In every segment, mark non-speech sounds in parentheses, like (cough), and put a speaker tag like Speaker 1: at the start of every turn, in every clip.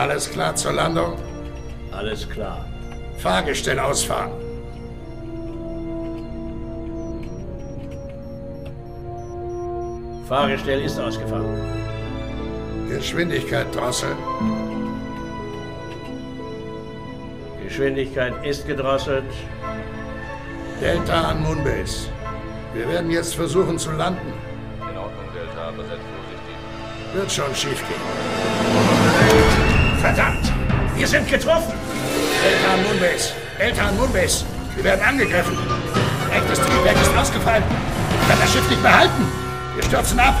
Speaker 1: Alles klar zur Landung?
Speaker 2: Alles klar.
Speaker 1: Fahrgestell ausfahren.
Speaker 2: Fahrgestell ist ausgefahren.
Speaker 1: Geschwindigkeit drosseln.
Speaker 2: Geschwindigkeit ist gedrosselt.
Speaker 1: Delta an Moonbase. Wir werden jetzt versuchen zu landen.
Speaker 3: In Ordnung, Delta, aber seid vorsichtig.
Speaker 1: Wird schon schief gehen.
Speaker 2: Verdammt! Wir sind getroffen!
Speaker 1: Delta an Moonbase. Delta an Moonbase. Wir werden angegriffen. Echtes Triebwerk ist ausgefallen. Ich kann das Schiff nicht behalten. Wir stürzen ab.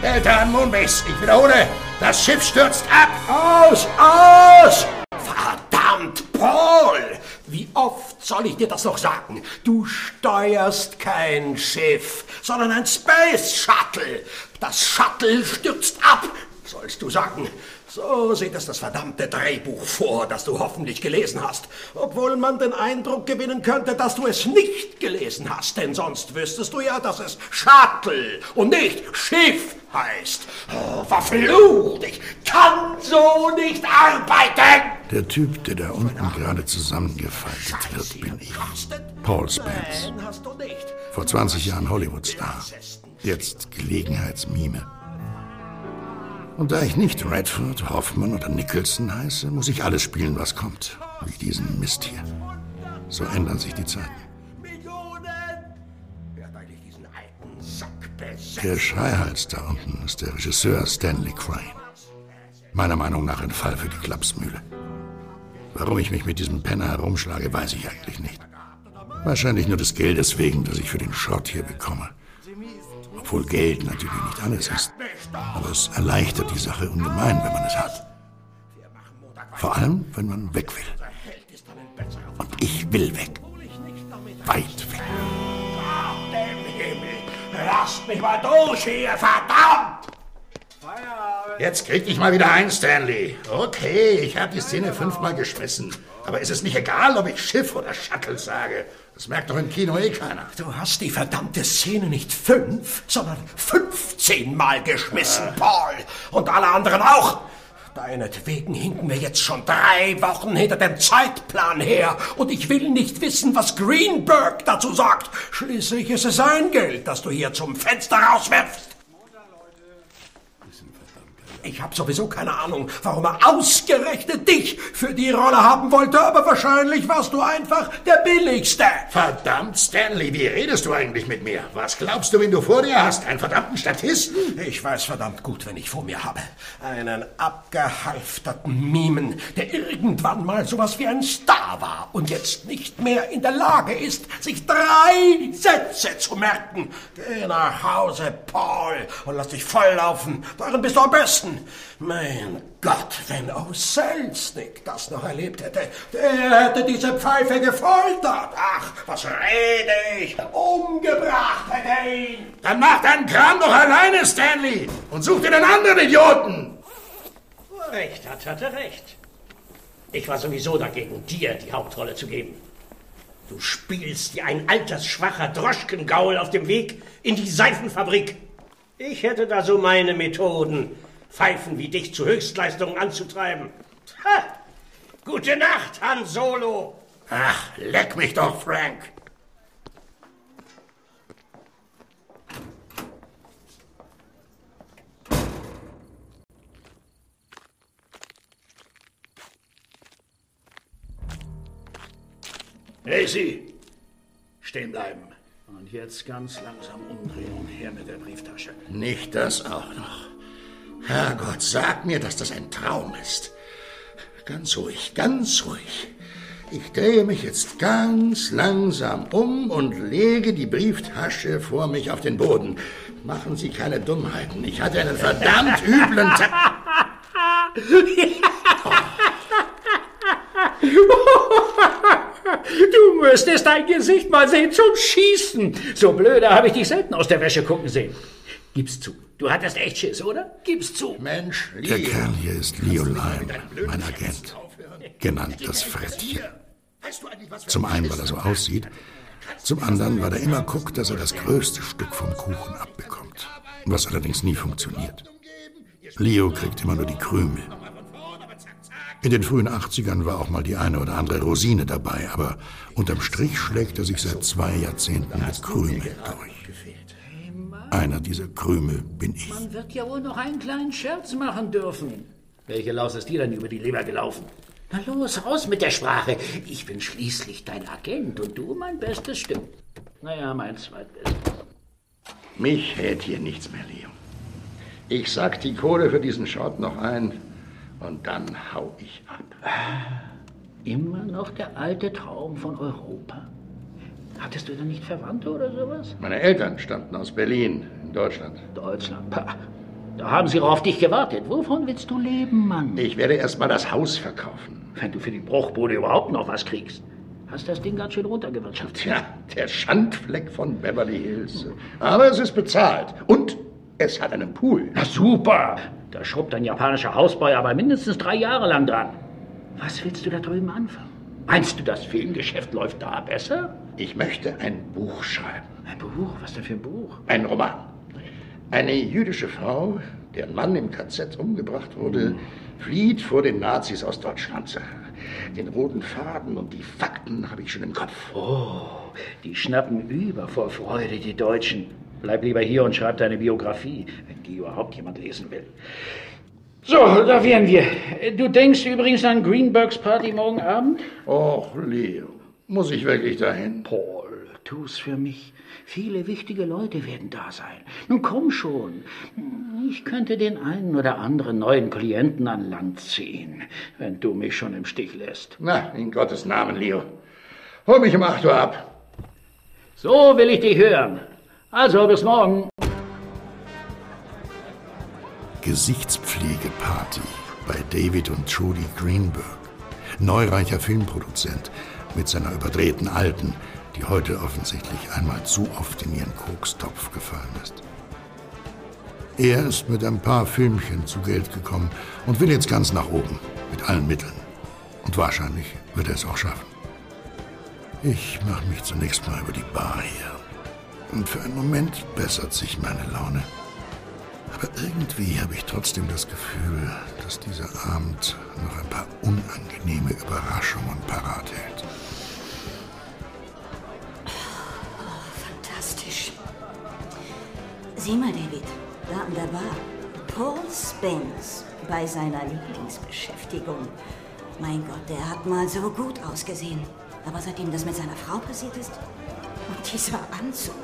Speaker 1: Delta an Moonbase. Ich wiederhole. Das Schiff stürzt ab.
Speaker 4: Aus! Aus! Verdammt, Paul! Wie oft soll ich dir das noch sagen? Du steuerst kein Schiff, sondern ein Space Shuttle. Das Shuttle stürzt ab, sollst du sagen. So sieht es das verdammte Drehbuch vor, das du hoffentlich gelesen hast. Obwohl man den Eindruck gewinnen könnte, dass du es nicht gelesen hast, denn sonst wüsstest du ja, dass es Shuttle und nicht Schiff heißt. Oh, verflucht, ich kann so nicht arbeiten!
Speaker 5: Der Typ, der da unten gerade zusammengefaltet wird, bin ich. Paul Spence. Vor 20 Jahren Hollywood-Star. Jetzt Gelegenheitsmime. Und da ich nicht Redford, Hoffman oder Nicholson heiße, muss ich alles spielen, was kommt. Wie diesen Mist hier. So ändern sich die Zeiten. Der Schreihals da unten ist der Regisseur Stanley Crane. Meiner Meinung nach ein Fall für die Klapsmühle. Warum ich mich mit diesem Penner herumschlage, weiß ich eigentlich nicht. Wahrscheinlich nur des Geldes wegen, das ich für den Schrott hier bekomme. Obwohl Geld natürlich nicht alles ist. Aber es erleichtert die Sache ungemein, wenn man es hat. Vor allem, wenn man weg will. Und ich will weg. Weit weg.
Speaker 4: Lasst mich mal durch hier, verdammt!
Speaker 1: Jetzt krieg ich mal wieder ein, Stanley. Okay, ich habe die Szene fünfmal geschmissen. Aber ist es nicht egal, ob ich Schiff oder Shuttle sage? Das merkt doch im Kino eh keiner.
Speaker 4: Du hast die verdammte Szene nicht fünf, sondern fünfzehnmal geschmissen, Paul. Und alle anderen auch. Deinetwegen hinken wir jetzt schon drei Wochen hinter dem Zeitplan her. Und ich will nicht wissen, was Greenberg dazu sagt. Schließlich ist es sein Geld, das du hier zum Fenster rauswerfst. Ich habe sowieso keine Ahnung, warum er ausgerechnet dich für die Rolle haben wollte, aber wahrscheinlich warst du einfach der Billigste.
Speaker 1: Verdammt, Stanley, wie redest du eigentlich mit mir? Was glaubst du, wen du vor dir hast? Einen verdammten Statisten?
Speaker 4: Ich weiß verdammt gut, wenn ich vor mir habe. Einen abgehalfterten Mimen, der irgendwann mal sowas wie ein Star war und jetzt nicht mehr in der Lage ist, sich drei Sätze zu merken. Geh nach Hause, Paul, und lass dich volllaufen. Darin bist du am besten. Mein Gott, wenn O. Selznick das noch erlebt hätte, der hätte diese Pfeife gefoltert. Ach, was rede ich? Umgebracht hätte ihn.
Speaker 1: Dann mach deinen Kram doch alleine, Stanley! Und such dir einen anderen Idioten!
Speaker 2: Recht hat, hatte recht. Ich war sowieso dagegen, dir die Hauptrolle zu geben. Du spielst wie ein altersschwacher Droschkengaul auf dem Weg in die Seifenfabrik. Ich hätte da so meine Methoden, Pfeifen wie dich zu Höchstleistungen anzutreiben. Ha! Gute Nacht, Han Solo!
Speaker 1: Ach, leck mich doch, Frank!
Speaker 6: Lacey, stehen bleiben. Und jetzt ganz langsam umdrehen und her mit der Brieftasche.
Speaker 1: Nicht das auch noch. Herrgott, sag mir, dass das ein Traum ist. Ganz ruhig, ganz ruhig. Ich drehe mich jetzt ganz langsam um und lege die Brieftasche vor mich auf den Boden. Machen Sie keine Dummheiten. Ich hatte einen verdammt üblen Tag. (laughs)
Speaker 6: Du müsstest dein Gesicht mal sehen zum Schießen. So blöde habe ich dich selten aus der Wäsche gucken sehen. Gib's zu. Du hattest echt Schiss, oder? Gib's zu.
Speaker 1: Mensch,
Speaker 5: Der
Speaker 1: Lee.
Speaker 5: Kerl hier ist Leo Lime, mein Agent. Genannt das Frettchen. Zum einen, weil er so aussieht. Zum anderen, weil er immer guckt, dass er das größte Stück vom Kuchen abbekommt. Was allerdings nie funktioniert. Leo kriegt immer nur die Krümel. In den frühen 80ern war auch mal die eine oder andere Rosine dabei, aber unterm Strich schlägt er sich seit zwei Jahrzehnten mit Krümel durch. Einer dieser Krümel bin ich.
Speaker 6: Man wird ja wohl noch einen kleinen Scherz machen dürfen. Welche Laus ist dir denn über die Leber gelaufen? Na los, raus mit der Sprache. Ich bin schließlich dein Agent und du mein bestes Stück. Naja, mein zweitbestes.
Speaker 1: Mich hält hier nichts mehr, Leo. Ich sack die Kohle für diesen Schrott noch ein und dann hau ich ab.
Speaker 6: Immer noch der alte Traum von Europa. Hattest du denn nicht Verwandte oder sowas?
Speaker 1: Meine Eltern stammten aus Berlin, in Deutschland.
Speaker 6: Deutschland, pah. Da haben sie auf dich gewartet. Wovon willst du leben, Mann?
Speaker 1: Ich werde erst mal das Haus verkaufen.
Speaker 6: Wenn du für die Bruchbude überhaupt noch was kriegst. Hast das Ding ganz schön runtergewirtschaftet.
Speaker 1: Tja, der Schandfleck von Beverly Hills. Aber es ist bezahlt. Und es hat einen Pool.
Speaker 6: Na super! Da schrubbt ein japanischer Hausboy aber mindestens drei Jahre lang dran. Was willst du da drüben anfangen? Meinst du, das Filmgeschäft läuft da besser?
Speaker 1: Ich möchte ein Buch schreiben.
Speaker 6: Ein Buch? Was denn für ein Buch?
Speaker 1: Ein Roman. Eine jüdische Frau, deren Mann im KZ umgebracht wurde, flieht vor den Nazis aus Deutschland. Den roten Faden und die Fakten habe ich schon im Kopf.
Speaker 6: Oh, die schnappen über vor Freude, die Deutschen. Bleib lieber hier und schreib deine Biografie, wenn die überhaupt jemand lesen will. So, da wären wir. Du denkst übrigens an Greenbergs Party morgen Abend?
Speaker 1: Och, Leo, muss ich wirklich dahin?
Speaker 6: Paul, tu's für mich. Viele wichtige Leute werden da sein. Nun komm schon. Ich könnte den einen oder anderen neuen Klienten an Land ziehen, wenn du mich schon im Stich lässt.
Speaker 1: Na, in Gottes Namen, Leo. Hol mich um 8 Uhr ab.
Speaker 6: So will ich dich hören. Also, bis morgen.
Speaker 5: Gesichtspflegeparty bei David und Trudy Greenberg. Neureicher Filmproduzent mit seiner überdrehten Alten, die heute offensichtlich einmal zu oft in ihren Kokstopf gefallen ist. Er ist mit ein paar Filmchen zu Geld gekommen und will jetzt ganz nach oben, mit allen Mitteln. Und wahrscheinlich wird er es auch schaffen. Ich mache mich zunächst mal über die Bar hier. Und für einen Moment bessert sich meine Laune. Aber irgendwie habe ich trotzdem das Gefühl, dass dieser Abend noch ein paar unangenehme Überraschungen parat hält.
Speaker 7: Fantastisch. Sieh mal, David, da an der Bar. Paul Spence bei seiner Lieblingsbeschäftigung. Mein Gott, der hat mal so gut ausgesehen. Aber seitdem das mit seiner Frau passiert ist. Und dieser Anzug.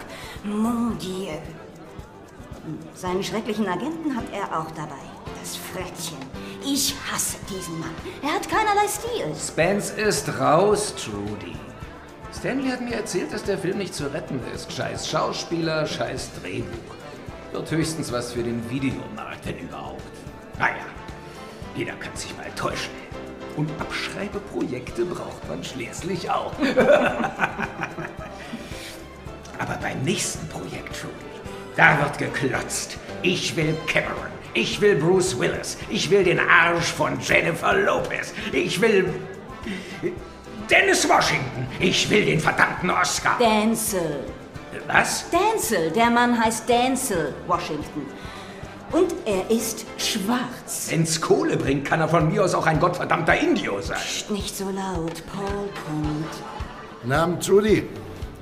Speaker 7: Mon Dieu. Seinen schrecklichen Agenten hat er auch dabei. Das Frettchen. Ich hasse diesen Mann. Er hat keinerlei Stil.
Speaker 8: Spence ist raus, Trudy. Stanley hat mir erzählt, dass der Film nicht zu retten ist. Scheiß Schauspieler, scheiß Drehbuch. Wird höchstens was für den Videomarkt, wenn überhaupt. Naja, jeder kann sich mal täuschen. Und Abschreibeprojekte braucht man schließlich auch. (laughs) Aber beim nächsten Projekt, Trudy, da wird geklotzt. Ich will Cameron. Ich will Bruce Willis. Ich will den Arsch von Jennifer Lopez. Ich will Dennis Washington. Ich will den verdammten Oscar.
Speaker 7: Denzel.
Speaker 8: Was?
Speaker 7: Denzel. Der Mann heißt Denzel Washington. Und er ist schwarz.
Speaker 8: Wenn's Kohle bringt, kann er von mir aus auch ein gottverdammter Indio sein.
Speaker 7: Psst, nicht so laut. Paul kommt.
Speaker 5: Namen Trudy.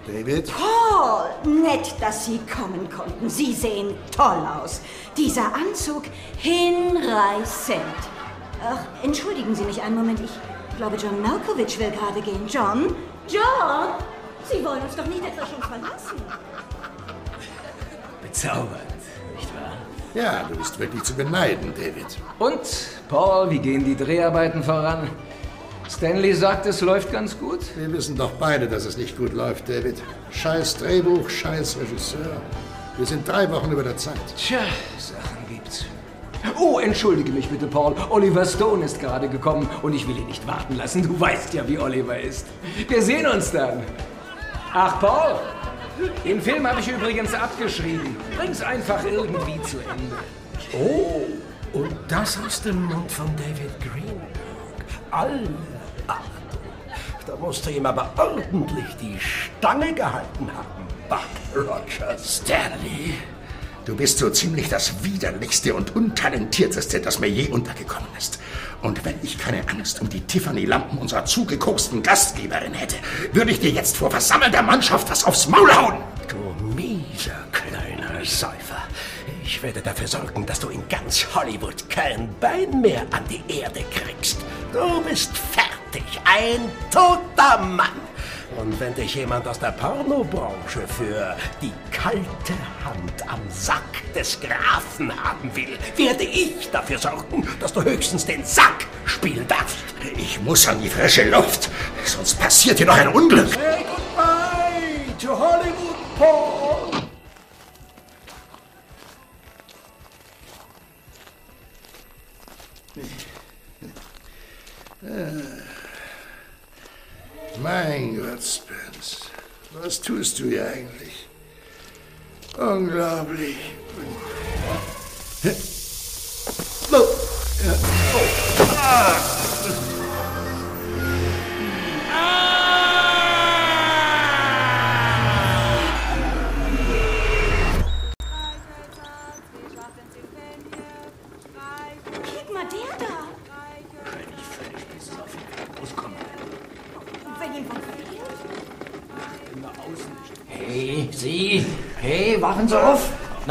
Speaker 5: David?
Speaker 7: Paul! Nett, dass Sie kommen konnten. Sie sehen toll aus. Dieser Anzug hinreißend. Ach, entschuldigen Sie mich einen Moment. Ich glaube, John Malkovich will gerade gehen. John? John! Sie wollen uns doch nicht etwa schon verlassen.
Speaker 8: Bezaubernd, nicht wahr?
Speaker 5: Ja, du bist wirklich zu beneiden, David.
Speaker 8: Und, Paul, wie gehen die Dreharbeiten voran? Stanley sagt, es läuft ganz gut.
Speaker 5: Wir wissen doch beide, dass es nicht gut läuft, David. Scheiß Drehbuch, scheiß Regisseur. Wir sind drei Wochen über der Zeit.
Speaker 8: Tja, Sachen gibt's. Oh, entschuldige mich bitte, Paul. Oliver Stone ist gerade gekommen und ich will ihn nicht warten lassen. Du weißt ja, wie Oliver ist. Wir sehen uns dann. Ach, Paul, den Film habe ich übrigens abgeschrieben. Bring's einfach irgendwie zu Ende.
Speaker 4: Oh, und das aus dem Mund von David Greenberg. Alle Achtung. Da musst du ihm aber ordentlich die Stange gehalten haben, Buck Rogers.
Speaker 1: Stanley,
Speaker 5: Du bist so ziemlich das widerlichste und untalentierteste, das mir je untergekommen ist. Und wenn ich keine Angst um die Tiffany-Lampen unserer zugekoksten Gastgeberin hätte, würde ich dir jetzt vor versammelter Mannschaft was aufs Maul hauen.
Speaker 4: Du mieser kleiner Säufer. Ich werde dafür sorgen, dass du in ganz Hollywood kein Bein mehr an die Erde kriegst. Du bist fertig, ein toter Mann. Und wenn dich jemand aus der Pornobranche für die kalte Hand am Sack des Grafen haben will, werde ich dafür sorgen, dass du höchstens den Sack spielen darfst.
Speaker 5: Ich muss an die frische Luft, sonst passiert hier noch ein Unglück.
Speaker 4: Say goodbye to Hollywood, Paul.
Speaker 5: Tust du hier eigentlich? Unglaublich.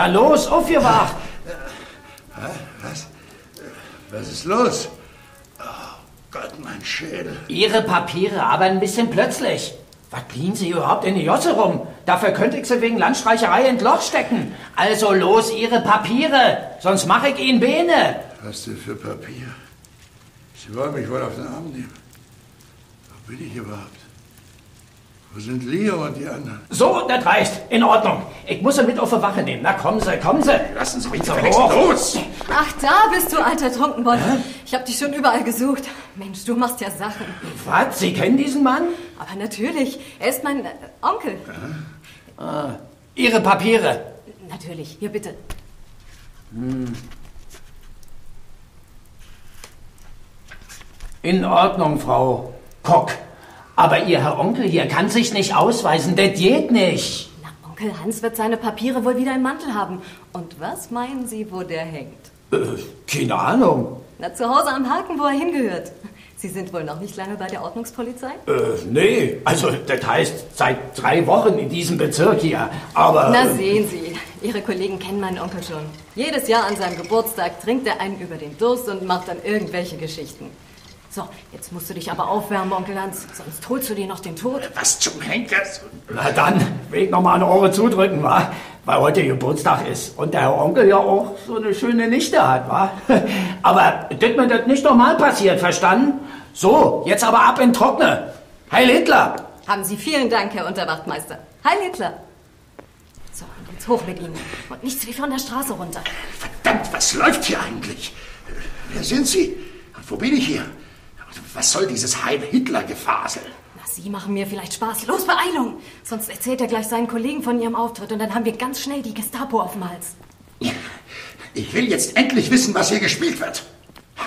Speaker 9: Na los, aufgewacht!
Speaker 5: Was? Was ist los? Oh Gott, mein Schädel.
Speaker 9: Ihre Papiere, aber ein bisschen plötzlich. Was liegen Sie überhaupt in die Josse rum? Dafür könnte ich Sie wegen Landstreicherei in Loch stecken. Also los, Ihre Papiere, sonst mache ich Ihnen Bene.
Speaker 5: Was denn für Papier? Sie wollen mich wohl auf den Arm nehmen. Wo bin ich überhaupt? Wo sind Leo und die anderen?
Speaker 9: So, das reicht. In Ordnung. Ich muss Sie mit auf die Wache nehmen. Na, kommen Sie, kommen Sie.
Speaker 5: Lassen Sie mich
Speaker 9: So hoch.
Speaker 5: los!
Speaker 10: Ach, da bist du, alter Trunkenbold. Ich hab dich schon überall gesucht. Mensch, du machst ja Sachen.
Speaker 9: Was? Sie kennen diesen Mann?
Speaker 10: Aber natürlich, er ist mein äh, Onkel.
Speaker 9: Ihre Papiere.
Speaker 10: Natürlich, hier bitte.
Speaker 9: In Ordnung, Frau Kock. Aber Ihr Herr Onkel hier kann sich nicht ausweisen. Das geht nicht.
Speaker 10: Na, Onkel Hans wird seine Papiere wohl wieder im Mantel haben. Und was meinen Sie, wo der hängt?
Speaker 9: Äh, keine Ahnung.
Speaker 10: Na, zu Hause am Haken, wo er hingehört. Sie sind wohl noch nicht lange bei der Ordnungspolizei?
Speaker 9: Äh, nee, also das heißt seit drei Wochen in diesem Bezirk hier. Aber.
Speaker 10: Na,
Speaker 9: äh,
Speaker 10: sehen Sie. Ihre Kollegen kennen meinen Onkel schon. Jedes Jahr an seinem Geburtstag trinkt er einen über den Durst und macht dann irgendwelche Geschichten. So, jetzt musst du dich aber aufwärmen, Onkel Hans, sonst holst du dir noch den Tod.
Speaker 5: Was zum Henker?
Speaker 9: Na dann, will ich noch mal ein Ohr zudrücken, wa? Weil heute Geburtstag ist und der Herr Onkel ja auch so eine schöne Nichte hat, wa? (laughs) Aber das mir das nicht normal passiert, verstanden? So, jetzt aber ab in Trockne. Heil Hitler!
Speaker 10: Haben Sie vielen Dank, Herr Unterwachtmeister. Heil Hitler. So, und jetzt hoch mit Ihnen. Und nichts wie von der Straße runter.
Speaker 5: Verdammt, was läuft hier eigentlich? Wer sind Sie? Und wo bin ich hier? Was soll dieses Heil-Hitler-Gefasel?
Speaker 10: Na, Sie machen mir vielleicht Spaß. Los, Beeilung! Sonst erzählt er gleich seinen Kollegen von Ihrem Auftritt und dann haben wir ganz schnell die Gestapo auf dem Hals.
Speaker 5: Ich will jetzt endlich wissen, was hier gespielt wird.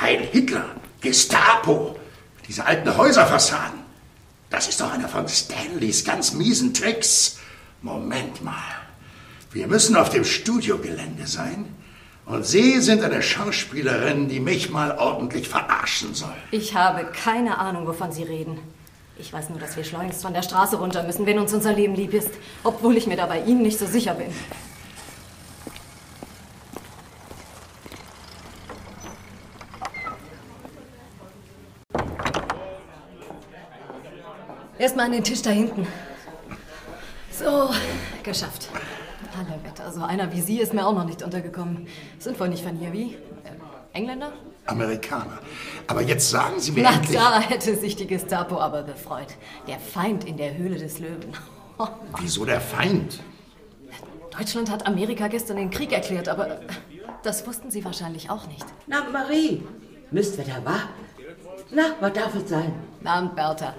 Speaker 5: Heil Hitler, Gestapo, diese alten Häuserfassaden. Das ist doch einer von Stanleys ganz miesen Tricks. Moment mal. Wir müssen auf dem Studiogelände sein. Und Sie sind eine Schauspielerin, die mich mal ordentlich verarschen soll.
Speaker 10: Ich habe keine Ahnung, wovon Sie reden. Ich weiß nur, dass wir schleunigst von der Straße runter müssen, wenn uns unser Leben lieb ist. Obwohl ich mir da bei Ihnen nicht so sicher bin. Erstmal an den Tisch da hinten. So, geschafft. Alle Wetter, so einer wie Sie ist mir auch noch nicht untergekommen. Sind wohl nicht von hier, wie? Äh, Engländer?
Speaker 5: Amerikaner. Aber jetzt sagen Sie mir
Speaker 10: Na,
Speaker 5: endlich...
Speaker 10: da hätte sich die Gestapo aber gefreut. Der Feind in der Höhle des Löwen. (laughs)
Speaker 5: Wieso der Feind?
Speaker 10: Deutschland hat Amerika gestern den Krieg erklärt, aber das wussten Sie wahrscheinlich auch nicht.
Speaker 11: Na, Marie, Mistwetter, wa? Na, was darf es sein?
Speaker 10: Abend, Bertha.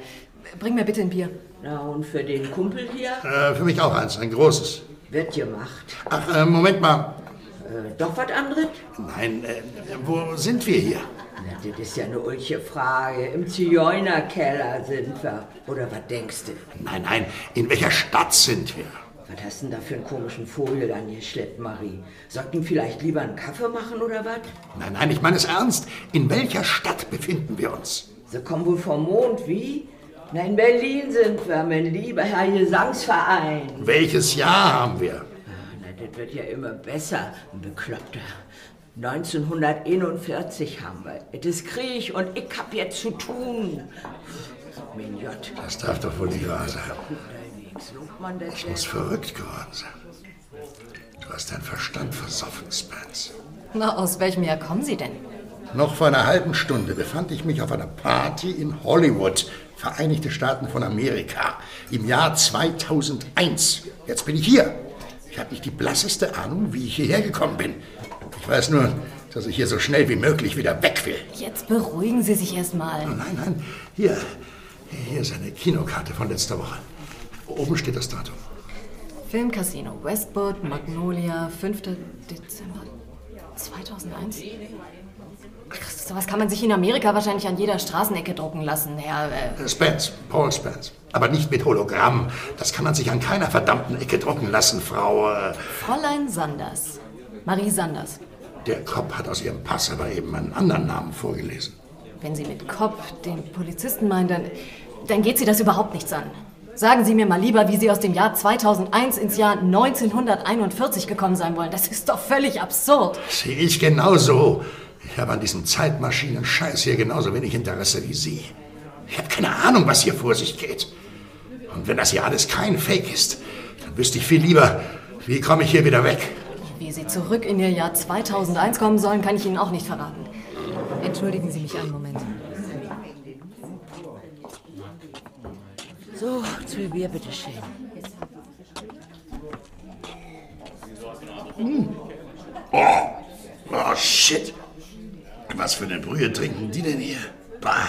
Speaker 10: Bring mir bitte ein Bier.
Speaker 11: Na, und für den Kumpel hier?
Speaker 5: Äh, für mich auch eins, ein großes.
Speaker 11: Wird gemacht.
Speaker 5: Ach, äh, Moment mal.
Speaker 11: Äh, doch was anderes?
Speaker 5: Nein, äh, wo sind wir hier?
Speaker 11: Na, das ist ja eine ulche Frage. Im Zigeunerkeller sind wir. Oder was denkst du?
Speaker 5: Nein, nein, in welcher Stadt sind wir?
Speaker 11: Was hast du denn da für einen komischen Vogel angeschleppt, Marie? Sollten vielleicht lieber einen Kaffee machen oder was?
Speaker 5: Nein, nein, ich meine es ernst. In welcher Stadt befinden wir uns?
Speaker 11: Sie kommen wohl vom Mond, wie? Na, in Berlin sind wir, mein lieber Herr Gesangsverein.
Speaker 5: Welches Jahr haben wir?
Speaker 11: Na, das wird ja immer besser, ein Bekloppter. 1941 haben wir. Es ist Krieg und ich hab jetzt zu tun. Mein Gott.
Speaker 5: Das darf doch wohl nicht wahr sein. Ich muss verrückt geworden sein. Du hast deinen Verstand versoffen, Spence.
Speaker 10: Na, aus welchem Jahr kommen Sie denn?
Speaker 5: Noch vor einer halben Stunde befand ich mich auf einer Party in Hollywood, Vereinigte Staaten von Amerika, im Jahr 2001. Jetzt bin ich hier. Ich habe nicht die blasseste Ahnung, wie ich hierher gekommen bin. Ich weiß nur, dass ich hier so schnell wie möglich wieder weg will.
Speaker 10: Jetzt beruhigen Sie sich erst mal.
Speaker 5: Nein, nein, hier, hier ist eine Kinokarte von letzter Woche. Oben steht das Datum.
Speaker 10: Filmcasino Westport, Magnolia, 5. Dezember 2001. Ach, sowas kann man sich in Amerika wahrscheinlich an jeder Straßenecke drucken lassen, Herr. Äh,
Speaker 5: Spence, Paul Spence. Aber nicht mit Hologramm. Das kann man sich an keiner verdammten Ecke drucken lassen, Frau. Äh,
Speaker 10: Fräulein Sanders. Marie Sanders.
Speaker 5: der Kopf hat aus ihrem Pass aber eben einen anderen Namen vorgelesen.
Speaker 10: Wenn Sie mit Kopf den Polizisten meinen, dann, dann geht Sie das überhaupt nichts an. Sagen Sie mir mal lieber, wie Sie aus dem Jahr 2001 ins Jahr 1941 gekommen sein wollen. Das ist doch völlig absurd.
Speaker 5: Sehe ich genauso. Ich habe an diesem Zeitmaschinen-Scheiß hier genauso wenig Interesse wie Sie. Ich habe keine Ahnung, was hier vor sich geht. Und wenn das hier alles kein Fake ist, dann wüsste ich viel lieber, wie komme ich hier wieder weg.
Speaker 10: Wie Sie zurück in Ihr Jahr 2001 kommen sollen, kann ich Ihnen auch nicht verraten. Entschuldigen Sie mich einen Moment.
Speaker 11: So, zwei Bier, bitteschön.
Speaker 5: Oh, oh shit. Was für eine Brühe trinken die denn hier? Bah.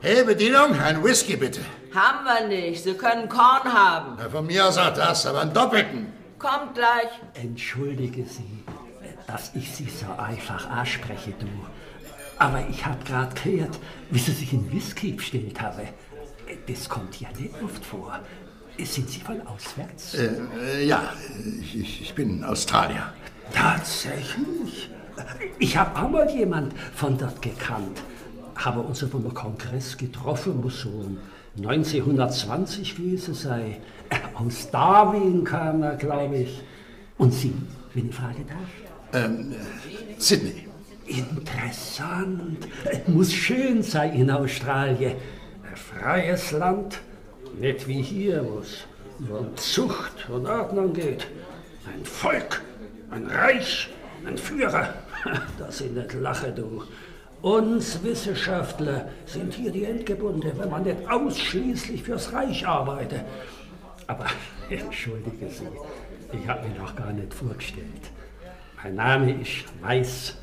Speaker 5: Hey, Bedienung, ein Whisky bitte.
Speaker 11: Haben wir nicht. Sie können Korn haben.
Speaker 5: Ja, von mir aus auch das, aber einen doppelten.
Speaker 11: Kommt gleich.
Speaker 12: Entschuldige Sie, dass ich Sie so einfach anspreche, du. Aber ich habe gerade gehört, wie Sie sich in Whisky bestellt haben. Das kommt ja nicht oft vor. Sind Sie von auswärts?
Speaker 5: Äh, äh, ja, ich, ich, ich bin Australier.
Speaker 12: Tatsächlich? Ich habe auch mal jemand von dort gekannt. Habe uns auf einem Kongress getroffen, muss so 1920 gewesen sein. Aus Darwin kam er, glaube ich. Und Sie, wenn ich fragen darf?
Speaker 5: Ähm, Sydney.
Speaker 12: Interessant. Muss schön sein in Australien. Ein freies Land, nicht wie hier, wo es um Zucht und Ordnung geht. Ein Volk, ein Reich, ein Führer. (laughs) Das sind nicht lache, du. Uns Wissenschaftler sind hier die Endgebunden, wenn man nicht ausschließlich fürs Reich arbeitet. Aber (laughs) entschuldige Sie, ich habe mich noch gar nicht vorgestellt. Mein Name ist Weiß,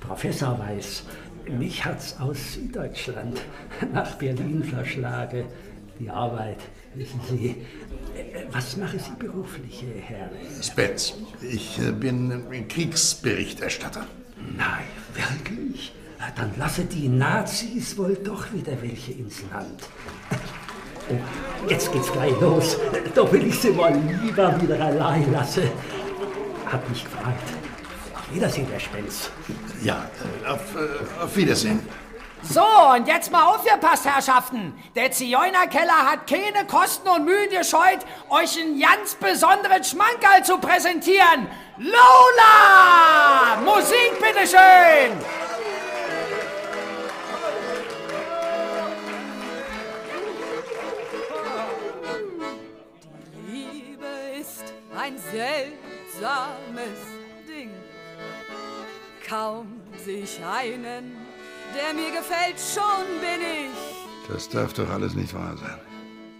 Speaker 12: Professor Weiß. Mich hat's aus Süddeutschland (laughs) nach Berlin verschlagen. Die Arbeit, wissen Sie. Äh, Was machen Sie beruflich, Herr?
Speaker 5: Spence, ich äh, bin äh, Kriegsberichterstatter.
Speaker 12: Nein, wirklich? Dann lasse die Nazis wohl doch wieder welche ins Land. Oh, jetzt geht's gleich los. Da will ich sie mal lieber wieder allein lassen. Hat mich gefreut. Auf Wiedersehen, Herr Spenz.
Speaker 5: Ja, äh, auf, äh, auf Wiedersehen.
Speaker 9: So, und jetzt mal aufgepasst, Herrschaften. Der Zigeunerkeller hat keine Kosten und Mühen gescheut, euch einen ganz besonderen Schmankerl zu präsentieren. Lola! Musik, bitteschön!
Speaker 13: Liebe ist ein seltsames Ding. Kaum sich einen, der mir gefällt, schon bin ich.
Speaker 5: Das darf doch alles nicht wahr sein.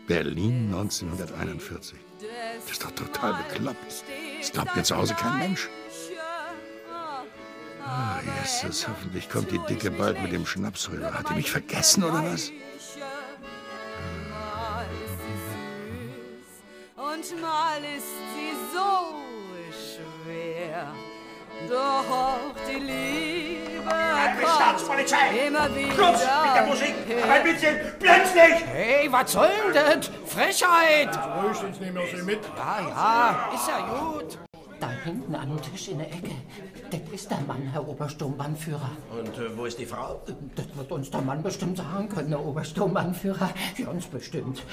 Speaker 5: Berlin 1941. Das ist doch total bekloppt. Das glaubt mir zu Hause kein Mensch. Oh, Jesus, hoffentlich kommt die Dicke bald mit dem Schnaps rüber. Hat die mich vergessen oder was?
Speaker 13: Und mal ist sie so schwer. Doch auch die Liebe kommt
Speaker 2: Staatspolizei!
Speaker 13: immer wieder.
Speaker 2: Schluss mit der Musik! Aber ein bisschen plötzlich!
Speaker 9: Hey, was soll denn das? Frechheit!
Speaker 1: Ruhig, nehmen wir sie mit.
Speaker 9: Ja, ja, ist ja gut.
Speaker 14: Hinten am Tisch in der Ecke. Das ist der Mann, Herr Obersturmbannführer.
Speaker 4: Und äh, wo ist die Frau?
Speaker 14: Das wird uns der Mann bestimmt sagen können, der Obersturmbannführer. Ganz bestimmt.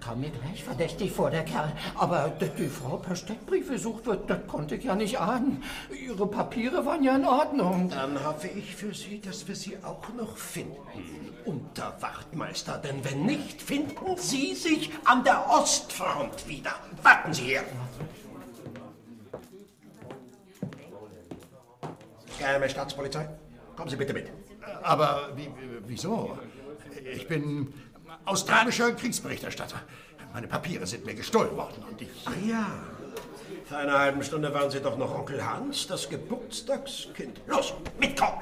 Speaker 14: Kam mir gleich verdächtig vor, der Kerl. Aber dass die Frau per Steckbrief gesucht wird, das konnte ich ja nicht ahnen. Ihre Papiere waren ja in Ordnung.
Speaker 4: Dann hoffe ich für Sie, dass wir sie auch noch finden. Unterwachtmeister, denn wenn nicht, finden Sie sich an der Ostfront wieder. Warten Sie hier. Geheime Staatspolizei, kommen Sie bitte mit.
Speaker 5: Aber wie, wieso? Ich bin australischer Kriegsberichterstatter. Meine Papiere sind mir gestohlen worden und ich...
Speaker 4: Ach ja, vor einer halben Stunde waren Sie doch noch Onkel Hans, das Geburtstagskind. Los, mitkommen!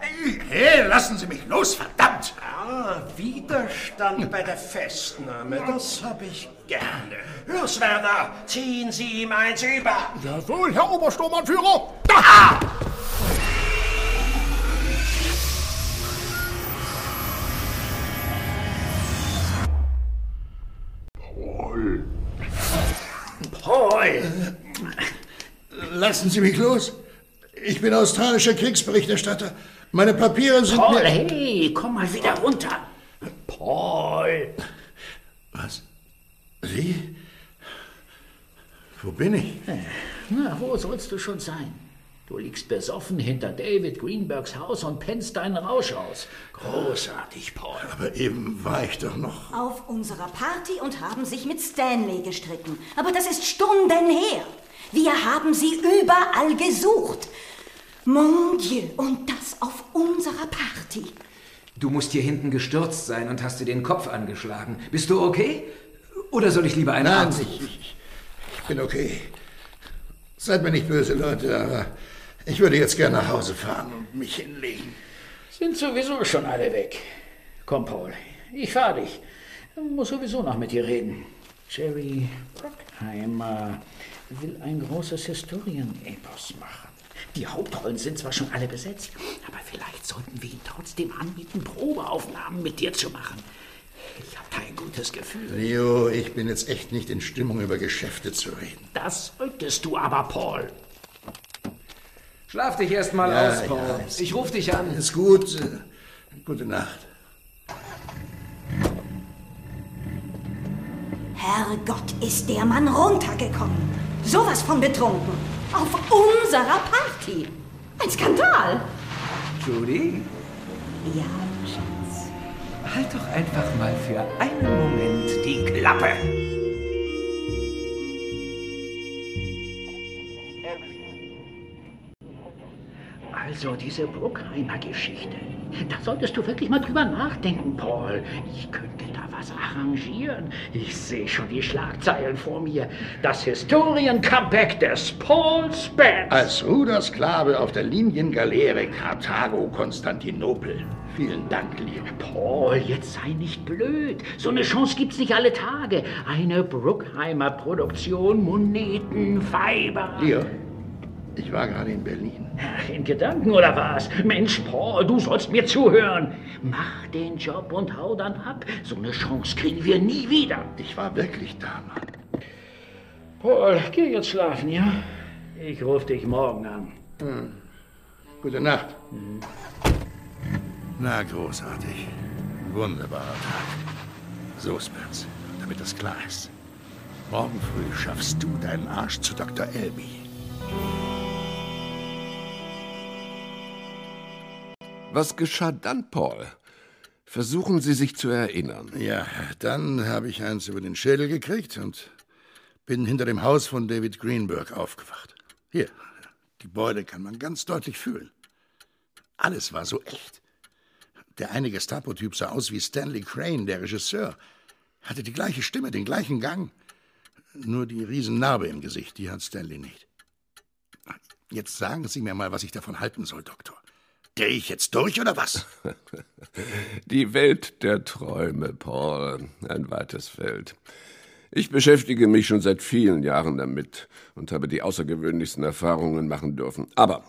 Speaker 5: Hey, lassen Sie mich los, verdammt!
Speaker 4: Ah, Widerstand bei der Festnahme, das habe ich gerne. Los, Werner, ziehen Sie ihm eins über.
Speaker 1: Jawohl, Herr Obersturmanführer.
Speaker 4: Da!
Speaker 5: Paul! Lassen Sie mich los. Ich bin australischer Kriegsberichterstatter. Meine Papiere sind
Speaker 6: Paul, hey, komm mal wieder runter. Paul!
Speaker 5: Was? Sie? Wo bin ich?
Speaker 6: Na, wo sollst du schon sein? Du liegst besoffen hinter David Greenbergs Haus und pennst deinen Rausch aus. Großartig, Paul.
Speaker 5: Aber eben war ich doch noch...
Speaker 7: Auf unserer Party und haben sich mit Stanley gestritten. Aber das ist Stunden her. Wir haben sie überall gesucht. Mon Dieu, und das auf unserer Party.
Speaker 8: Du musst hier hinten gestürzt sein und hast dir den Kopf angeschlagen. Bist du okay? Oder soll ich lieber einen
Speaker 5: Nein,
Speaker 8: Arzt?
Speaker 5: ich, ich, ich bin okay. Seid mir nicht böse, Leute, aber ich würde jetzt gerne nach Hause fahren und mich hinlegen.
Speaker 6: Sind sowieso schon alle weg. Komm, Paul, ich fahr dich. Muss sowieso noch mit dir reden. Jerry Brockheimer will ein großes Historienepos machen. Die Hauptrollen sind zwar schon alle besetzt, aber vielleicht sollten wir ihn trotzdem anbieten, Probeaufnahmen mit dir zu machen. Ich habe kein gutes Gefühl.
Speaker 5: Leo, ich bin jetzt echt nicht in Stimmung, über Geschäfte zu reden.
Speaker 6: Das solltest du aber, Paul.
Speaker 8: Schlaf dich erst mal
Speaker 5: Ja,
Speaker 8: aus, Paul.
Speaker 5: ja,
Speaker 8: ich ruf dich an.
Speaker 5: Ist gut. Äh, Gute Nacht.
Speaker 7: Herrgott, ist der Mann runtergekommen. Sowas von betrunken. Auf unserer Party. Ein Skandal.
Speaker 8: Judy,
Speaker 7: Ja, Schatz.
Speaker 8: halt doch einfach mal für einen Moment die Klappe.
Speaker 6: Also diese Bruckheimer Geschichte. Da solltest du wirklich mal drüber nachdenken, Paul. Ich könnte da was arrangieren. Ich sehe schon die Schlagzeilen vor mir. Das Historien-Comeback des Paul Spence.
Speaker 5: Als Rudersklave auf der Liniengaleere Karthago-Konstantinopel. Vielen Dank, Leo.
Speaker 6: Paul, jetzt sei nicht blöd. So eine Chance gibt's nicht alle Tage. Eine Bruckheimer Produktion, Moneten, Weiber.
Speaker 5: Leo, ich war gerade in Berlin.
Speaker 6: Ach, In Gedanken oder was? Mensch, Paul, du sollst mir zuhören. Mach den Job und hau dann ab. So eine Chance kriegen wir nie wieder.
Speaker 5: Ich war wirklich da, Mann.
Speaker 6: Paul, geh jetzt schlafen, ja? Ich ruf dich morgen an.
Speaker 5: Hm. Gute Nacht. Na, großartig. Wunderbarer Tag. So, Spence, damit das klar ist. Morgen früh schaffst du deinen Arsch zu Dr. Elby.
Speaker 15: Was geschah dann, Paul? Versuchen Sie sich zu erinnern.
Speaker 5: Ja, dann habe ich eins über den Schädel gekriegt und bin hinter dem Haus von David Greenberg aufgewacht. Hier, die Beute kann man ganz deutlich fühlen. Alles war so echt. Der eine Gestapo-Typ sah aus wie Stanley Crane, der Regisseur. Hatte die gleiche Stimme, den gleichen Gang. Nur die Riesennarbe im Gesicht, die hat Stanley nicht. Jetzt sagen Sie mir mal, was ich davon halten soll, Doktor. Dreh ich jetzt durch oder was? (laughs)
Speaker 15: Die Welt der Träume, Paul. Ein weites Feld. Ich beschäftige mich schon seit vielen Jahren damit und habe die außergewöhnlichsten Erfahrungen machen dürfen. Aber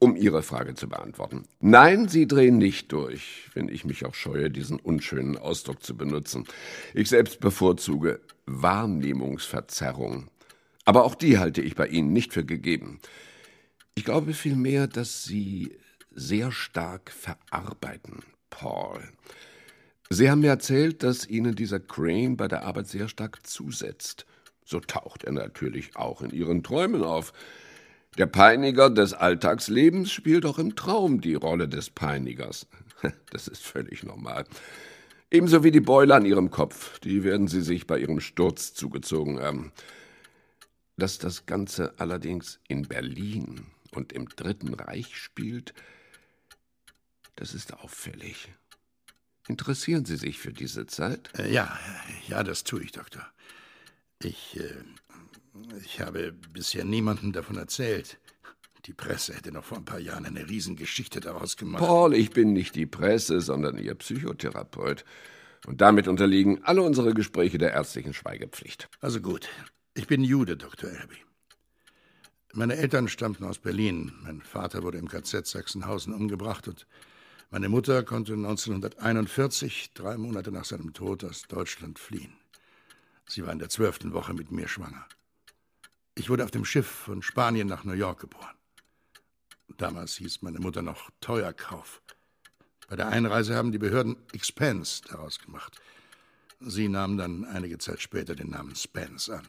Speaker 15: Um Ihre Frage zu beantworten. Nein, Sie drehen nicht durch, wenn ich mich auch scheue, diesen unschönen Ausdruck zu benutzen. Ich selbst bevorzuge Wahrnehmungsverzerrung. Aber auch die halte ich bei Ihnen nicht für gegeben. Ich glaube vielmehr, dass Sie sehr stark verarbeiten, Paul. Sie haben mir erzählt, dass Ihnen dieser Crane bei der Arbeit sehr stark zusetzt. So taucht er natürlich auch in Ihren Träumen auf. Der Peiniger des Alltagslebens spielt auch im Traum die Rolle des Peinigers. (laughs) Das ist völlig normal. Ebenso wie die Beule an Ihrem Kopf. Die werden Sie sich bei Ihrem Sturz zugezogen haben. Dass das Ganze allerdings in Berlin und im Dritten Reich spielt, das ist auffällig. Interessieren Sie sich für diese Zeit?
Speaker 5: Äh, ja, ja, das tue ich, Doktor. Ich, äh, ich habe bisher niemandem davon erzählt. Die Presse hätte noch vor ein paar Jahren eine Riesengeschichte daraus gemacht.
Speaker 15: Paul, ich bin nicht die Presse, sondern Ihr Psychotherapeut. Und damit unterliegen alle unsere Gespräche der ärztlichen Schweigepflicht.
Speaker 5: Also gut. Ich bin Jude, Dr. Elby. Meine Eltern stammten aus Berlin. Mein Vater wurde im KZ Sachsenhausen umgebracht und meine Mutter konnte 1941, drei Monate nach seinem Tod, aus Deutschland fliehen. Sie war in der zwölften Woche mit mir schwanger. Ich wurde auf dem Schiff von Spanien nach New York geboren. Damals hieß meine Mutter noch Teuerkauf. Bei der Einreise haben die Behörden Expense daraus gemacht. Sie nahmen dann einige Zeit später den Namen Spence an.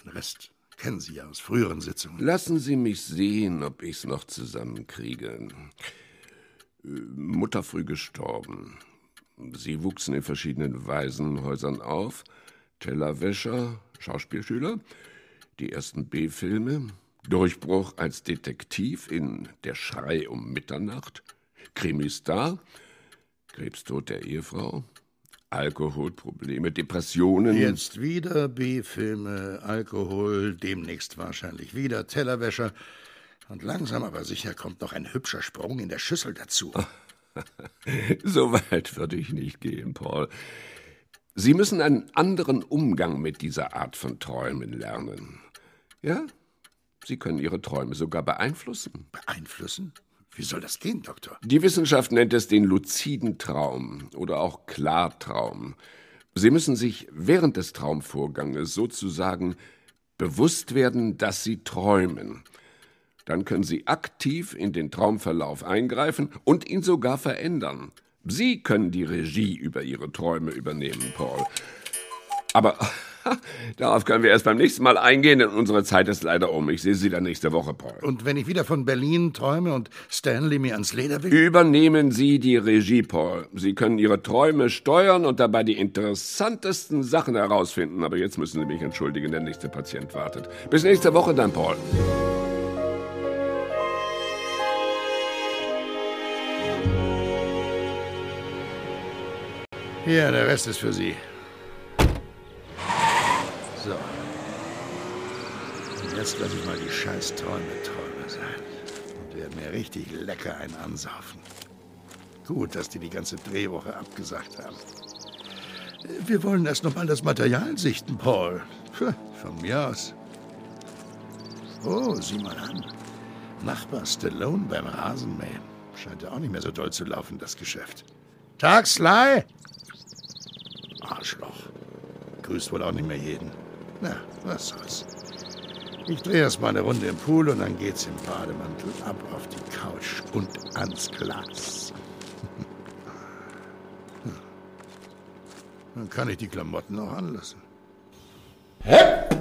Speaker 5: Den Rest kennen Sie ja aus früheren Sitzungen.
Speaker 15: Lassen Sie mich sehen, ob ich's noch zusammenkriege. Mutter früh gestorben. Sie wuchsen in verschiedenen Waisenhäusern auf. Tellerwäscher, Schauspielschüler, die ersten B-Filme, Durchbruch als Detektiv in Der Schrei um Mitternacht, Krimistar, Krebstod der Ehefrau, Alkoholprobleme, Depressionen.
Speaker 5: Jetzt wieder B-Filme, Alkohol, demnächst wahrscheinlich wieder Tellerwäscher. Und langsam aber sicher kommt noch ein hübscher Sprung in der Schüssel dazu. (laughs)
Speaker 15: so weit würde ich nicht gehen, Paul. Sie müssen einen anderen Umgang mit dieser Art von Träumen lernen. Ja? Sie können Ihre Träume sogar beeinflussen.
Speaker 5: Beeinflussen? Wie soll das gehen, Doktor?
Speaker 15: Die Wissenschaft nennt es den luziden Traum oder auch Klartraum. Sie müssen sich während des Traumvorganges sozusagen bewusst werden, dass Sie träumen. Dann können Sie aktiv in den Traumverlauf eingreifen und ihn sogar verändern. Sie können die Regie über Ihre Träume übernehmen, Paul. Aber (laughs) darauf können wir erst beim nächsten Mal eingehen, denn unsere Zeit ist leider um. Ich sehe Sie dann nächste Woche, Paul.
Speaker 5: Und wenn ich wieder von Berlin träume und Stanley mir ans Leder will?
Speaker 15: Übernehmen Sie die Regie, Paul. Sie können Ihre Träume steuern und dabei die interessantesten Sachen herausfinden. Aber jetzt müssen Sie mich entschuldigen, der nächste Patient wartet. Bis nächste Woche dann, Paul.
Speaker 5: Hier, der Rest ist für Sie. So. Und jetzt lasse ich mal die scheiß Träume Träume sein. Und werde mir richtig lecker einen ansaufen. Gut, dass die die ganze Drehwoche abgesagt haben. Wir wollen erst noch mal das Material sichten, Paul. Von mir aus. Oh, sieh mal an. Nachbar Stallone beim Rasenmähen. Scheint ja auch nicht mehr so doll zu laufen, das Geschäft. Tag, Sly! Arschloch. Grüßt wohl auch nicht mehr jeden. Na, was soll's. Ich drehe erst mal eine Runde im Pool und dann geht's im Bademantel ab auf die Couch und ans Glas. Hm. Dann kann ich die Klamotten auch anlassen. Hepp!